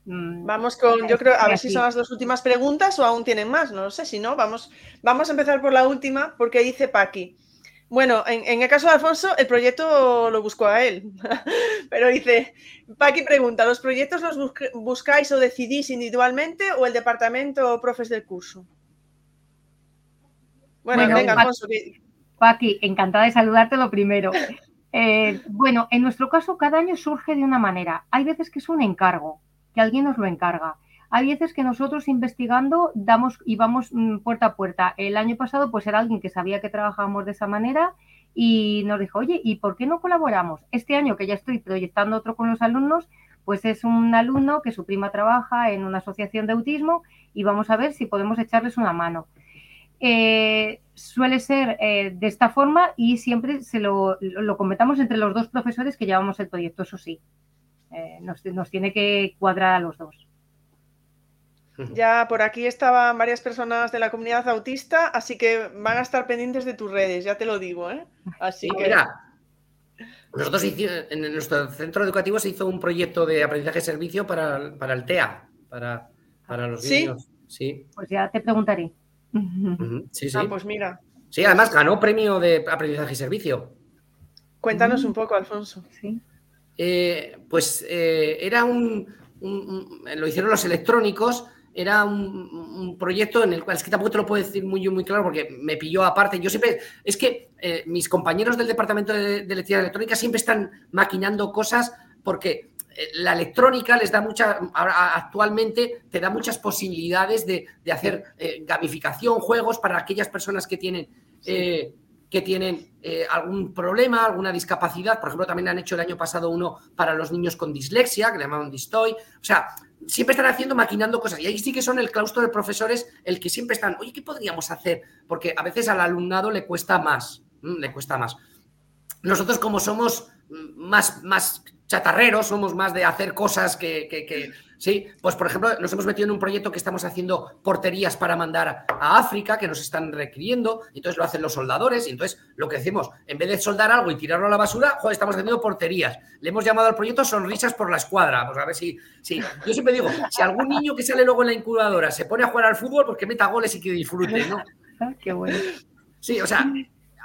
Mm, vamos con, yo creo, a ver si son las dos últimas preguntas o aún tienen más, no lo sé, si no, vamos, vamos a empezar por la última porque dice Paqui. Bueno, en, el caso de Alfonso, el proyecto lo buscó a él. Pero dice, Paqui pregunta, ¿los proyectos los buscáis o decidís individualmente o el departamento o profes del curso? Bueno, venga, Alfonso. Paqui, encantada de saludarte lo primero. Eh, bueno, en nuestro caso, cada año surge de una manera. Hay veces que es un encargo, que alguien nos lo encarga. Hay veces que nosotros investigando damos y vamos mm, puerta a puerta. El año pasado, pues era alguien que sabía que trabajábamos de esa manera y nos dijo, oye, ¿y por qué no colaboramos? Este año que ya estoy proyectando otro con los alumnos, pues es un alumno que su prima trabaja en una asociación de autismo y vamos a ver si podemos echarles una mano. Eh, suele ser eh, de esta forma y siempre se lo, lo, comentamos entre los dos profesores que llevamos el proyecto, eso sí. Eh, nos, nos, tiene que cuadrar a los dos. Ya por aquí estaban varias personas de la comunidad autista, así que van a estar pendientes de tus redes, ya te lo digo. Así que. Mira, nosotros en nuestro centro educativo se hizo un proyecto de aprendizaje servicio para, para el TEA, para, para los niños. Sí. Pues ya te preguntaré. Sí, sí. Ah, pues mira. Sí, además ganó premio de aprendizaje y servicio. Cuéntanos un poco, Alfonso. Sí. Eh, pues eh, era un, Lo hicieron los electrónicos. Era un, proyecto en el cual, es que tampoco te lo puedo decir muy, muy claro porque me pilló aparte. Yo siempre, es que eh, mis compañeros del departamento de, de electricidad electrónica siempre están maquinando cosas porque la electrónica les da mucha, actualmente te da muchas posibilidades de, hacer eh, gamificación, juegos para aquellas personas que tienen, eh, que tienen eh, algún problema, alguna discapacidad. Por ejemplo, también han hecho el año pasado uno para los niños con dislexia, que le llamaban Distoy. O sea, siempre están haciendo, maquinando cosas. Y ahí sí que son el claustro de profesores el que siempre están, oye, ¿qué podríamos hacer? Porque a veces al alumnado le cuesta más, le cuesta más. Nosotros como somos más, más chatarreros, somos más de hacer cosas que, sí, pues por ejemplo nos hemos metido en un proyecto que estamos haciendo porterías para mandar a África, que nos están requiriendo, y entonces lo hacen los soldadores, y entonces lo que decimos, en vez de soldar algo y tirarlo a la basura, joder, estamos haciendo porterías. Le hemos llamado al proyecto Sonrisas por la Escuadra, pues a ver si, sí. Yo siempre digo, si algún niño que sale luego en la incubadora se pone a jugar al fútbol, pues que meta goles y que disfrute, ¿no? Ah, qué bueno. Sí, o sea,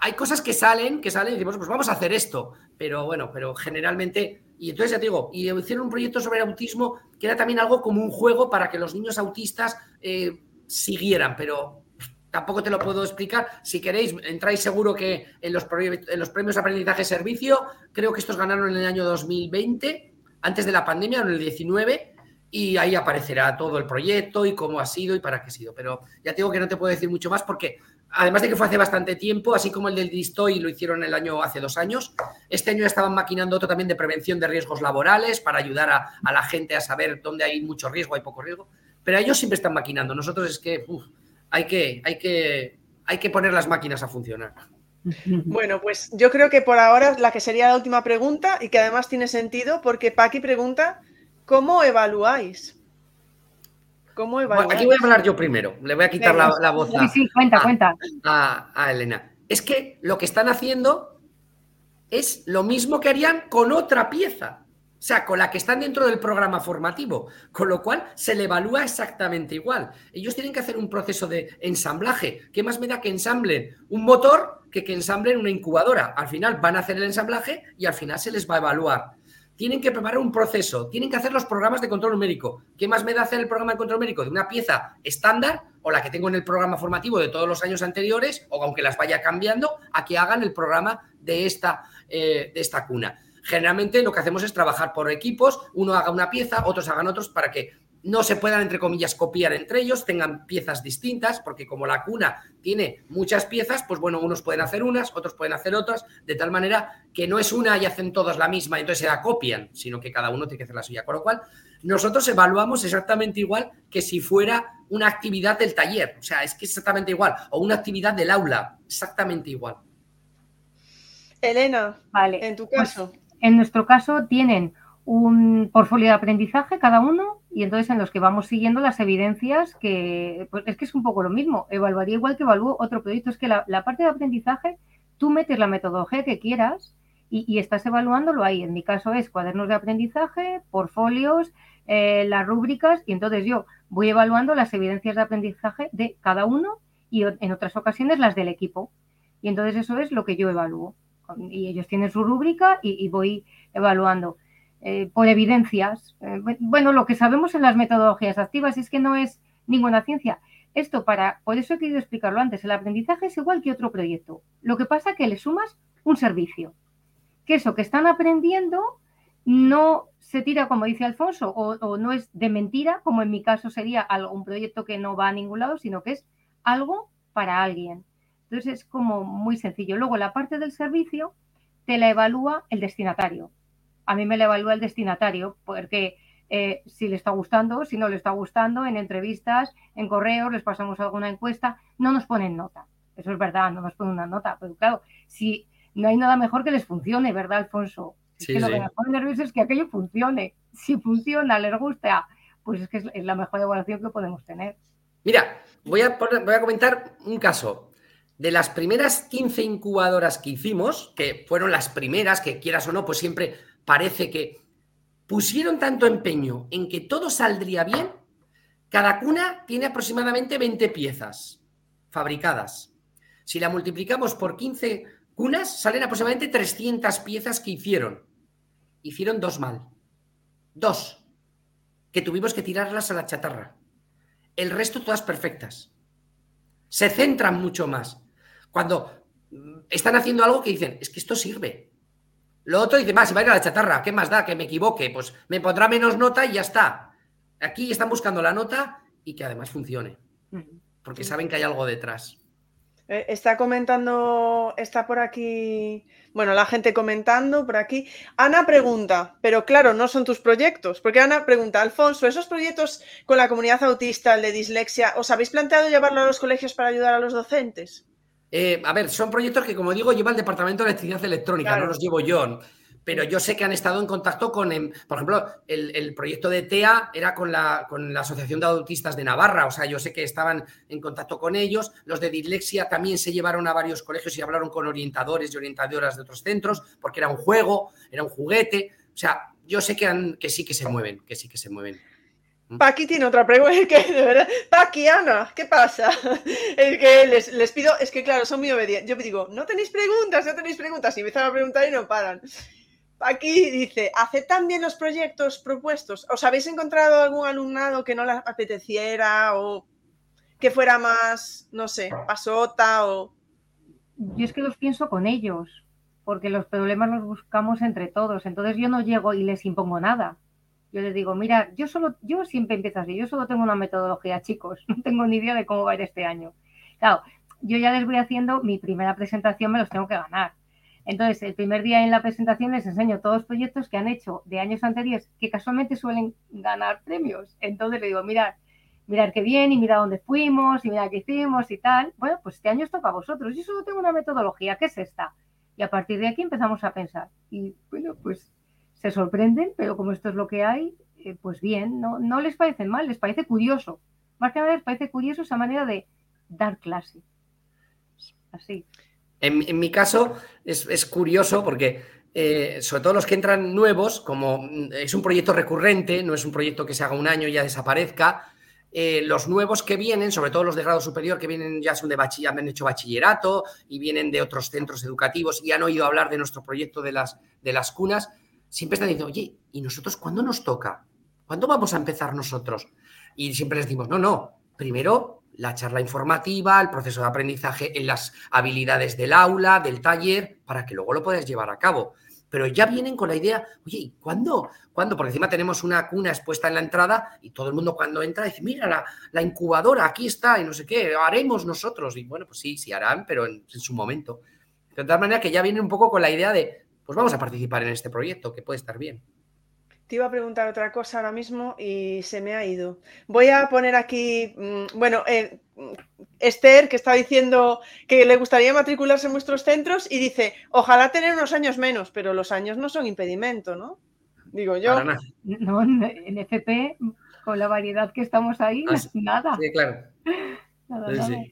hay cosas que salen, que salen y decimos, pues vamos a hacer esto, pero bueno, pero generalmente y entonces ya te digo, y hicieron un proyecto sobre autismo que era también algo como un juego para que los niños autistas eh, siguieran, pero tampoco te lo puedo explicar. Si queréis, entráis seguro que en los, en los premios aprendizaje servicio, creo que estos ganaron en el año 2020, antes de la pandemia, en el 19, y ahí aparecerá todo el proyecto y cómo ha sido y para qué ha sido. Pero ya te digo que no te puedo decir mucho más porque además de que fue hace bastante tiempo, así como el del Distoy lo hicieron el año hace dos años, este año estaban maquinando otro también de prevención de riesgos laborales para ayudar a, la gente a saber dónde hay mucho riesgo, hay poco riesgo. Pero ellos siempre están maquinando. Nosotros es que hay que, hay que hay que poner las máquinas a funcionar. Bueno, pues yo creo que por ahora la que sería la última pregunta y que además tiene sentido porque Paqui pregunta, ¿cómo evaluáis? Aquí voy a hablar yo primero. Le voy a quitar la, voz a, Elena. Es que lo que están haciendo es lo mismo que harían con otra pieza. O sea, con la que están dentro del programa formativo, con lo cual se le evalúa exactamente igual. Ellos tienen que hacer un proceso de ensamblaje. ¿Qué más me da que ensamblen un motor que que ensamblen una incubadora? Al final van a hacer el ensamblaje y al final se les va a evaluar tienen que preparar un proceso, tienen que hacer los programas de control numérico. ¿Qué más me da hacer el programa de control numérico? ¿De una pieza estándar o la que tengo en el programa formativo de todos los años anteriores, o aunque las vaya cambiando, a que hagan el programa de esta, eh, de esta cuna? Generalmente lo que hacemos es trabajar por equipos, uno haga una pieza, otros hagan otros, para que no se puedan, entre comillas, copiar entre ellos, tengan piezas distintas, porque como la cuna tiene muchas piezas, pues bueno, unos pueden hacer unas, otros pueden hacer otras, de tal manera que no es una y hacen todas la misma, y entonces se la copian, sino que cada uno tiene que hacer la suya. Con lo cual, nosotros evaluamos exactamente igual que si fuera una actividad del taller, o sea, es que es exactamente igual, o una actividad del aula, exactamente igual. Elena, vale. en tu pues, caso. en nuestro caso tienen un portfolio de aprendizaje cada uno y entonces en los que vamos siguiendo las evidencias que pues es que es un poco lo mismo, evaluaría igual que evalúo otro proyecto, es que la, parte de aprendizaje tú metes la metodología que quieras y, estás evaluándolo ahí, en mi caso es cuadernos de aprendizaje, portfolios, eh, las rúbricas y entonces yo voy evaluando las evidencias de aprendizaje de cada uno y en otras ocasiones las del equipo. Y entonces eso es lo que yo evalúo. Y ellos tienen su rúbrica y, voy evaluando. Eh, por evidencias. Eh, bueno, lo que sabemos en las metodologías activas es que no es ninguna ciencia. Esto para, por eso he querido explicarlo antes, el aprendizaje es igual que otro proyecto. Lo que pasa es que le sumas un servicio. Que eso que están aprendiendo no se tira, como dice Alfonso, o, no es de mentira, como en mi caso sería un proyecto que no va a ningún lado, sino que es algo para alguien. Entonces es como muy sencillo. Luego la parte del servicio te la evalúa el destinatario. A mí me la evalúa el destinatario porque eh, si le está gustando, si no le está gustando, en entrevistas, en correos, les pasamos alguna encuesta, no nos ponen nota. Eso es verdad, no nos ponen una nota. Pero claro, si no hay nada mejor que les funcione, ¿verdad, Alfonso? que lo que me pone nervioso es que aquello funcione. Si funciona, les gusta, pues es que es la mejor evaluación que podemos tener. Mira, voy a, voy a comentar un caso. De las primeras 15 incubadoras que hicimos, que fueron las primeras, que quieras o no, pues siempre parece que pusieron tanto empeño en que todo saldría bien, cada cuna tiene aproximadamente 20 piezas fabricadas. Si la multiplicamos por 15 cunas, salen aproximadamente 300 piezas que hicieron. Hicieron dos mal. Dos. Que tuvimos que tirarlas a la chatarra. El resto todas perfectas. Se centran mucho más. Cuando mm, están haciendo algo que dicen, es que esto sirve. Lo otro dice, más, se va a ir a la chatarra, ¿qué más da? Que me equivoque, pues me pondrá menos nota y ya está. Aquí están buscando la nota y que además funcione, porque saben que hay algo detrás. Eh, está comentando, está por aquí, bueno, la gente comentando por aquí. Ana pregunta, pero claro, no son tus proyectos, porque Ana pregunta, Alfonso, ¿esos proyectos con la comunidad autista, el de dislexia, os habéis planteado llevarlo a los colegios para ayudar a los docentes? Eh, a ver, son proyectos que, como digo, lleva el Departamento de Electricidad Electrónica, no los llevo yo. Pero yo sé que han estado en contacto con, em, por ejemplo, el, proyecto de TEA era con la, con la Asociación de Autistas de Navarra, o sea, yo sé que estaban en contacto con ellos. Los de dislexia también se llevaron a varios colegios y hablaron con orientadores y orientadoras de otros centros, porque era un juego, era un juguete. O sea, yo sé que, que sí que se mueven, que sí que se mueven. Paqui tiene otra pregunta, que de verdad, Paqui, Ana, ¿qué pasa? Es que les, pido, es que claro, son muy obedientes. Yo digo, no tenéis preguntas, no tenéis preguntas, y empiezan a preguntar y no paran. Paqui dice, ¿aceptan bien los proyectos propuestos? ¿Os habéis encontrado algún alumnado que no les apeteciera o que fuera más, no sé, pasota o...? Yo es que los pienso con ellos, porque los problemas los buscamos entre todos, entonces yo no llego y les impongo nada yo les digo, mira, yo solo, yo siempre empiezo así, yo solo tengo una metodología, chicos, no tengo ni idea de cómo va a ir este año. Claro, yo ya les voy haciendo mi primera presentación, me los tengo que ganar. Entonces, el primer día en la presentación les enseño todos los proyectos que han hecho de años anteriores que casualmente suelen ganar premios. Entonces le digo, mirad, mirad qué bien y mira dónde fuimos y mirad qué hicimos y tal. Bueno, pues este año os toca a vosotros. Yo solo tengo una metodología, ¿qué es esta? Y a partir de aquí empezamos a pensar. Y bueno, pues se sorprenden, pero como esto es lo que hay, eh, pues bien, no, no les parece mal, les parece curioso. Más que nada les parece curioso esa manera de dar clase. Así. En, mi caso es, curioso porque eh, sobre todo los que entran nuevos, como es un proyecto recurrente, no es un proyecto que se haga un año y ya desaparezca, eh, los nuevos que vienen, sobre todo los de grado superior, que vienen ya son de bachiller, han hecho bachillerato y vienen de otros centros educativos y han oído hablar de nuestro proyecto de las, de las cunas, siempre están diciendo, oye, ¿y nosotros cuándo nos toca? ¿Cuándo vamos a empezar nosotros? Y siempre les decimos, no, no, primero la charla informativa, el proceso de aprendizaje en las habilidades del aula, del taller, para que luego lo puedas llevar a cabo. Pero ya vienen con la idea, oye, ¿y cuándo? ¿Cuándo? Porque encima tenemos una cuna expuesta en la entrada y todo el mundo cuando entra dice, mira, la, incubadora aquí está y no sé qué, haremos nosotros. Y bueno, pues sí, sí harán, pero en, en su momento. De tal manera que ya vienen un poco con la idea de, pues vamos a participar en este proyecto, que puede estar bien. Te iba a preguntar otra cosa ahora mismo y se me ha ido. Voy a poner aquí, mm, bueno, eh, Esther, que está diciendo que le gustaría matricularse en vuestros centros y dice, ojalá tener unos años menos, pero los años no son impedimento, ¿no? Digo yo. No, en FP, con la variedad que estamos ahí, ah, nada. Sí, claro. Nada, nada.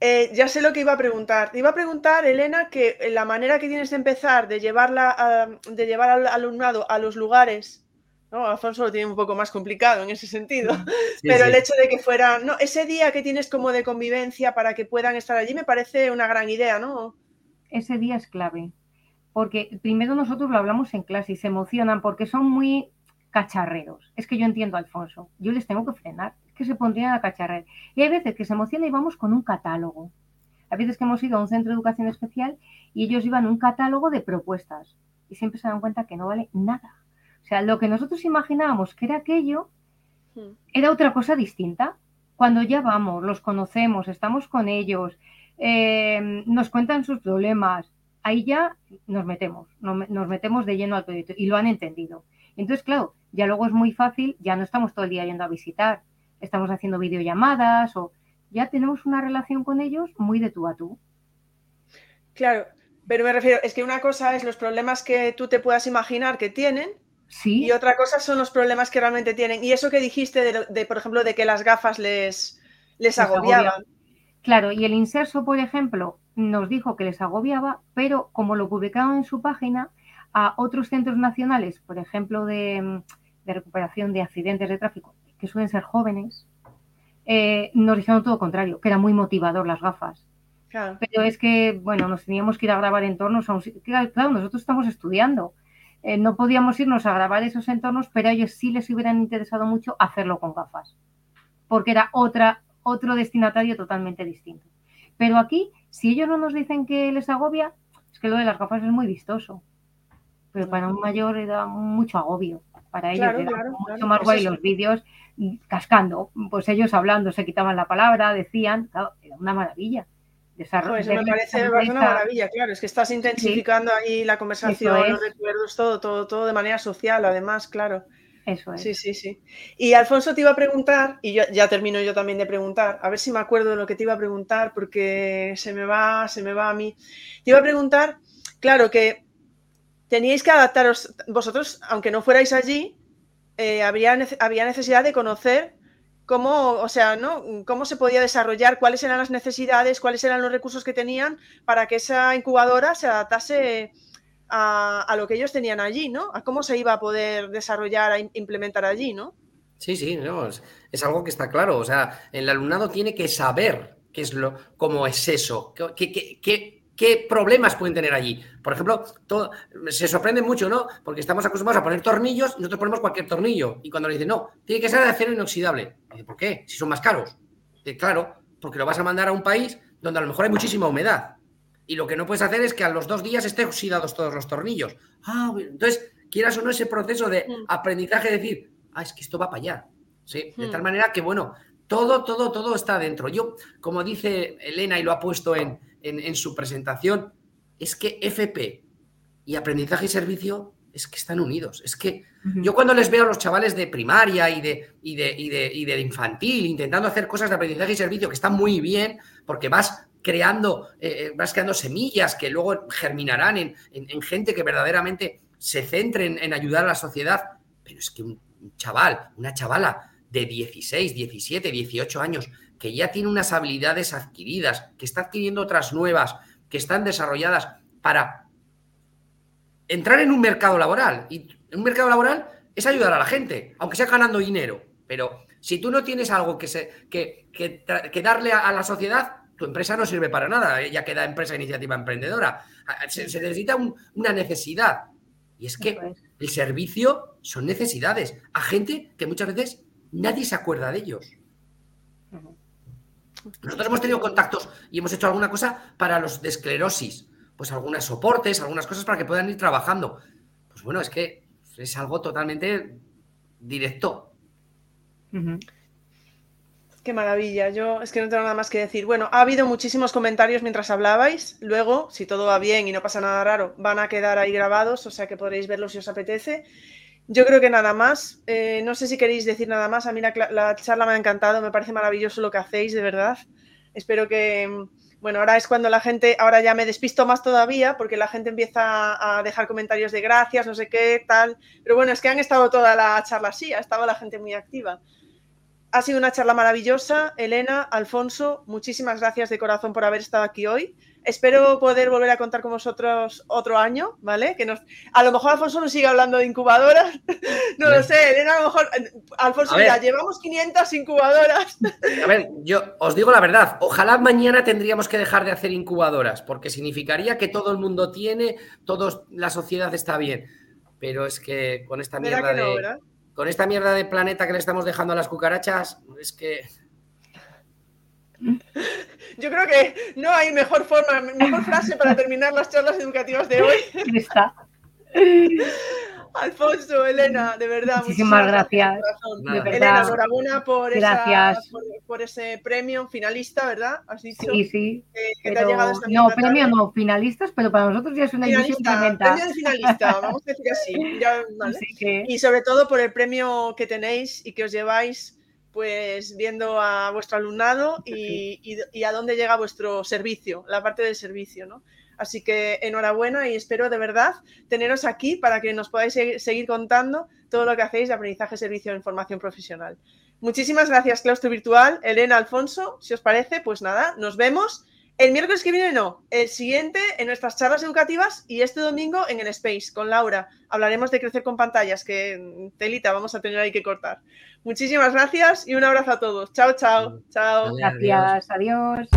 Eh, ya sé lo que iba a preguntar. Te iba a preguntar, Elena, que la manera que tienes de empezar de, llevarla de llevar al alumnado a los lugares ¿no? Alfonso lo tiene un poco más complicado en ese sentido, pero el hecho de que fuera, no, ese día que tienes como de convivencia para que puedan estar allí me parece una gran idea, ¿no? Ese día es clave, porque primero nosotros lo hablamos en clase y se emocionan porque son muy cacharreros. Es que yo entiendo a Alfonso, yo les tengo que frenar, que se pondrían a cacharrer. Y hay veces que se emocionan y vamos con un catálogo. Hay veces que hemos ido a un centro de educación especial y ellos iban un catálogo de propuestas y siempre se dan cuenta que no vale nada. O sea, lo que nosotros imaginábamos que era aquello hmm. era otra cosa distinta. Cuando ya vamos, los conocemos, estamos con ellos, eh, nos cuentan sus problemas, ahí ya nos metemos, nos metemos de lleno al proyecto y lo han entendido. Entonces, claro, ya luego es muy fácil, ya no estamos todo el día yendo a visitar, estamos haciendo videollamadas o ya tenemos una relación con ellos muy de tú a tú. Claro, pero me refiero, es que una cosa es los problemas que tú te puedas imaginar que tienen ¿Sí? y otra cosa son los problemas que realmente tienen. Y eso que dijiste, de, por ejemplo, de que las gafas les, les, agobiaban. Claro, y el inserso, por ejemplo, nos dijo que les agobiaba, pero como lo publicaron en su página, a otros centros nacionales, por ejemplo, de, recuperación de accidentes de tráfico, que suelen ser jóvenes, eh, nos dijeron todo lo contrario, que era muy motivador las gafas. Pero es que, bueno, nos teníamos que ir a grabar entornos a un Claro, nosotros estamos estudiando. Eh, no podíamos irnos a grabar esos entornos, pero a ellos sí les hubieran interesado mucho hacerlo con gafas, porque era otra, otro destinatario totalmente distinto. Pero aquí, si ellos no nos dicen que les agobia, es que lo de las gafas es muy vistoso pero para un mayor era mucho agobio. Para ellos era mucho más guay los vídeos cascando, pues ellos hablando, se quitaban la palabra, decían, era una maravilla. Pues me parece una maravilla, claro, es que estás intensificando ahí la conversación, los recuerdos, todo, todo, todo de manera social, además, claro. Eso es. Sí, sí, sí. Y Alfonso te iba a preguntar, y yo, ya termino yo también de preguntar, a ver si me acuerdo de lo que te iba a preguntar, porque se me va, se me va a mí. Te iba a preguntar, claro, que teníais que adaptaros, vosotros, aunque no fuerais allí, eh, habría, había necesidad de conocer cómo, o sea, ¿no? cómo se podía desarrollar, cuáles eran las necesidades, cuáles eran los recursos que tenían para que esa incubadora se adaptase a, lo que ellos tenían allí, ¿no? A cómo se iba a poder desarrollar, a implementar allí, ¿no? Sí, sí, no, es, algo que está claro. O sea, el alumnado tiene que saber qué es lo, cómo es eso, qué, qué, qué ¿Qué problemas pueden tener allí? Por ejemplo, todo, se sorprende mucho, ¿no? Porque estamos acostumbrados a poner tornillos y nosotros ponemos cualquier tornillo. Y cuando le dicen, no, tiene que ser de acero inoxidable. Dice, ¿por qué? Si son más caros. Dice, claro, porque lo vas a mandar a un país donde a lo mejor hay muchísima humedad. Y lo que no puedes hacer es que a los dos días estén oxidados todos los tornillos. Ah, entonces, quieras o no ese proceso de aprendizaje, decir, ah, es que esto va para allá. ¿Sí? De tal mm. manera que, bueno, todo, todo, todo está dentro. Yo, como dice Elena y lo ha puesto en, en, su presentación, es que FP y aprendizaje y servicio es que están unidos. Es que yo cuando les veo a los chavales de primaria y de, y de, y de, infantil intentando hacer cosas de aprendizaje y servicio que están muy bien, porque vas creando, eh, eh, vas creando semillas que luego germinarán en, gente que verdaderamente se centre en, ayudar a la sociedad. Pero es que un chaval, una chavala de 16, 17, 18 años que ya tiene unas habilidades adquiridas, que está adquiriendo otras nuevas, que están desarrolladas para entrar en un mercado laboral. Y un mercado laboral es ayudar a la gente, aunque sea ganando dinero. Pero si tú no tienes algo que, se, que, que, darle a, la sociedad, tu empresa no sirve para nada, ya queda empresa iniciativa emprendedora. Se, necesita una necesidad. Y es que el servicio son necesidades a gente que muchas veces nadie se acuerda de ellos. Nosotros hemos tenido contactos y hemos hecho alguna cosa para los de esclerosis, pues algunos soportes, algunas cosas para que puedan ir trabajando. Pues bueno, es que es algo totalmente directo. Qué maravilla, yo es que no tengo nada más que decir. Bueno, ha habido muchísimos comentarios mientras hablabais. Luego, si todo va bien y no pasa nada raro, van a quedar ahí grabados, o sea que podréis verlos si os apetece. Yo creo que nada más. Eh, no sé si queréis decir nada más. A mí la, charla me ha encantado, me parece maravilloso lo que hacéis, de verdad. Espero que, bueno, ahora es cuando la gente, ahora ya me despisto más todavía, porque la gente empieza a dejar comentarios de gracias, no sé qué, tal. Pero bueno, es que han estado toda la charla así, ha estado la gente muy activa. Ha sido una charla maravillosa. Elena, Alfonso, muchísimas gracias de corazón por haber estado aquí hoy. Espero poder volver a contar con vosotros otro año, ¿vale? Que nos, a lo mejor Alfonso nos sigue hablando de incubadoras. no lo sé, Elena, a lo mejor. Alfonso, ya llevamos 500 incubadoras. a ver, yo os digo la verdad. Ojalá mañana tendríamos que dejar de hacer incubadoras, porque significaría que todo el mundo tiene, todos, la sociedad está bien. Pero es que con esta mierda de. con esta mierda de planeta que le estamos dejando a las cucarachas, es que. Yo creo que no hay mejor forma, mejor frase para terminar las charlas educativas de hoy. Está. Alfonso, Elena, de verdad. Muchísimas gracias. Elena, enhorabuena por, por, ese premio finalista, ¿verdad? Has dicho sí, sí. no, premio no, finalistas, pero para nosotros ya es una ilusión tremenda. Premio de finalista, vamos a decir así. Y sobre todo por el premio que tenéis y que os lleváis pues viendo a vuestro alumnado y, a dónde llega vuestro servicio, la parte del servicio, ¿no? Así que enhorabuena y espero de verdad teneros aquí para que nos podáis seguir contando todo lo que hacéis de aprendizaje, servicio en formación profesional. Muchísimas gracias, Claustro Virtual, Elena, Alfonso. Si os parece, pues nada, nos vemos el miércoles que viene no, el siguiente en nuestras charlas educativas y este domingo en el Space con Laura. Hablaremos de crecer con pantallas, que telita vamos a tener ahí que cortar. Muchísimas gracias y un abrazo a todos. Chao, chao. Chao. Gracias, adiós.